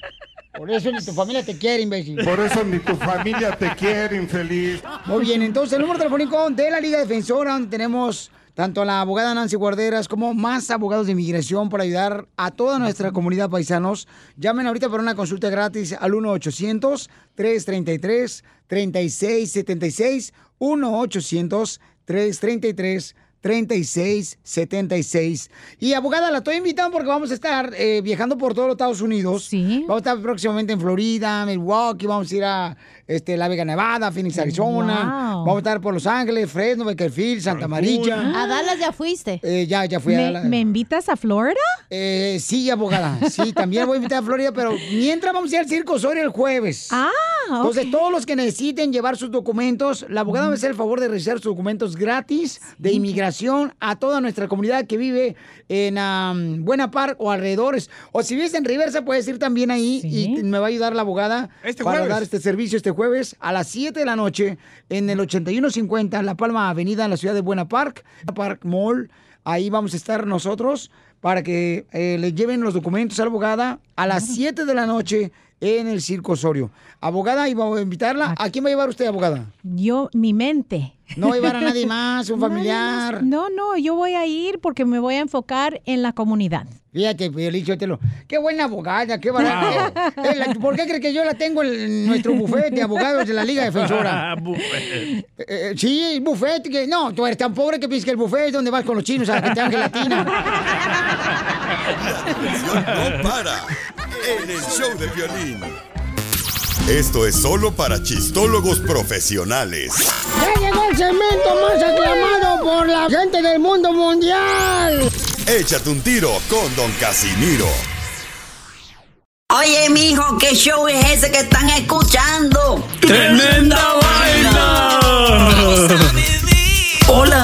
Por eso ni tu familia te quiere, imbécil. Por eso ni tu familia te quiere, infeliz. Muy bien, entonces el número telefónico de la Liga Defensora, donde tenemos tanto a la abogada Nancy Guarderas como más abogados de inmigración para ayudar a toda nuestra comunidad paisanos. Llamen ahorita para una consulta gratis al 1-800-333-3676. 1-800-333-3676. 3676. Y abogada, la estoy invitando porque vamos a estar eh, viajando por todos los Estados Unidos. Sí. Vamos a estar próximamente en Florida, Milwaukee, vamos a ir a este, La Vega, Nevada, Phoenix, Arizona. Wow. Vamos a estar por Los Ángeles, Fresno, Bakersfield, Santa María. A Dallas ya fuiste. Eh, ya, ya fui a ¿Me, Dallas. me invitas a Florida? Eh, sí, abogada. Sí, también voy a invitar a Florida, pero mientras vamos a ir al Circo Osorio el jueves. Ah, Entonces, todos los que necesiten llevar sus documentos, la abogada va a hacer el favor de revisar sus documentos gratis de inmigración a toda nuestra comunidad que vive en am, Buena Park o alrededores. O si vives en Riversa, puedes ir también ahí y me va a ayudar la abogada Este para jueves. dar este servicio este jueves a las 7 de la noche en el 8150 La Palma Avenida en la ciudad de Buena Park, Park Mall. Ahí vamos a estar nosotros para que eh, le lleven los documentos a la abogada a las 7 de la noche en el Circo Osorio. Abogada, iba a invitarla. ¿A quién va a llevar usted, abogada? Yo, mi mente. No va a llevar a nadie más, un familiar. más. No, no, yo voy a ir porque me voy a enfocar en la comunidad. Fíjate, Piolichotelo. Qué buena abogada, qué barata. La- ¿Por qué crees que yo la tengo en nuestro bufete de abogados de la Liga Defensora? Eh, eh, sí, el buffet. Que, no, tú eres tan pobre que piensas que el buffet es donde vas con los chinos a que te dan gelatina. No para en el show de violín. Esto es solo para chistólogos profesionales. ¡Ya llegó el segmento más aclamado por la gente del mundo mundial! Échate un tiro con Don Casimiro. Oye, mijo, ¿qué show es ese que están escuchando? ¡Tremenda vaina!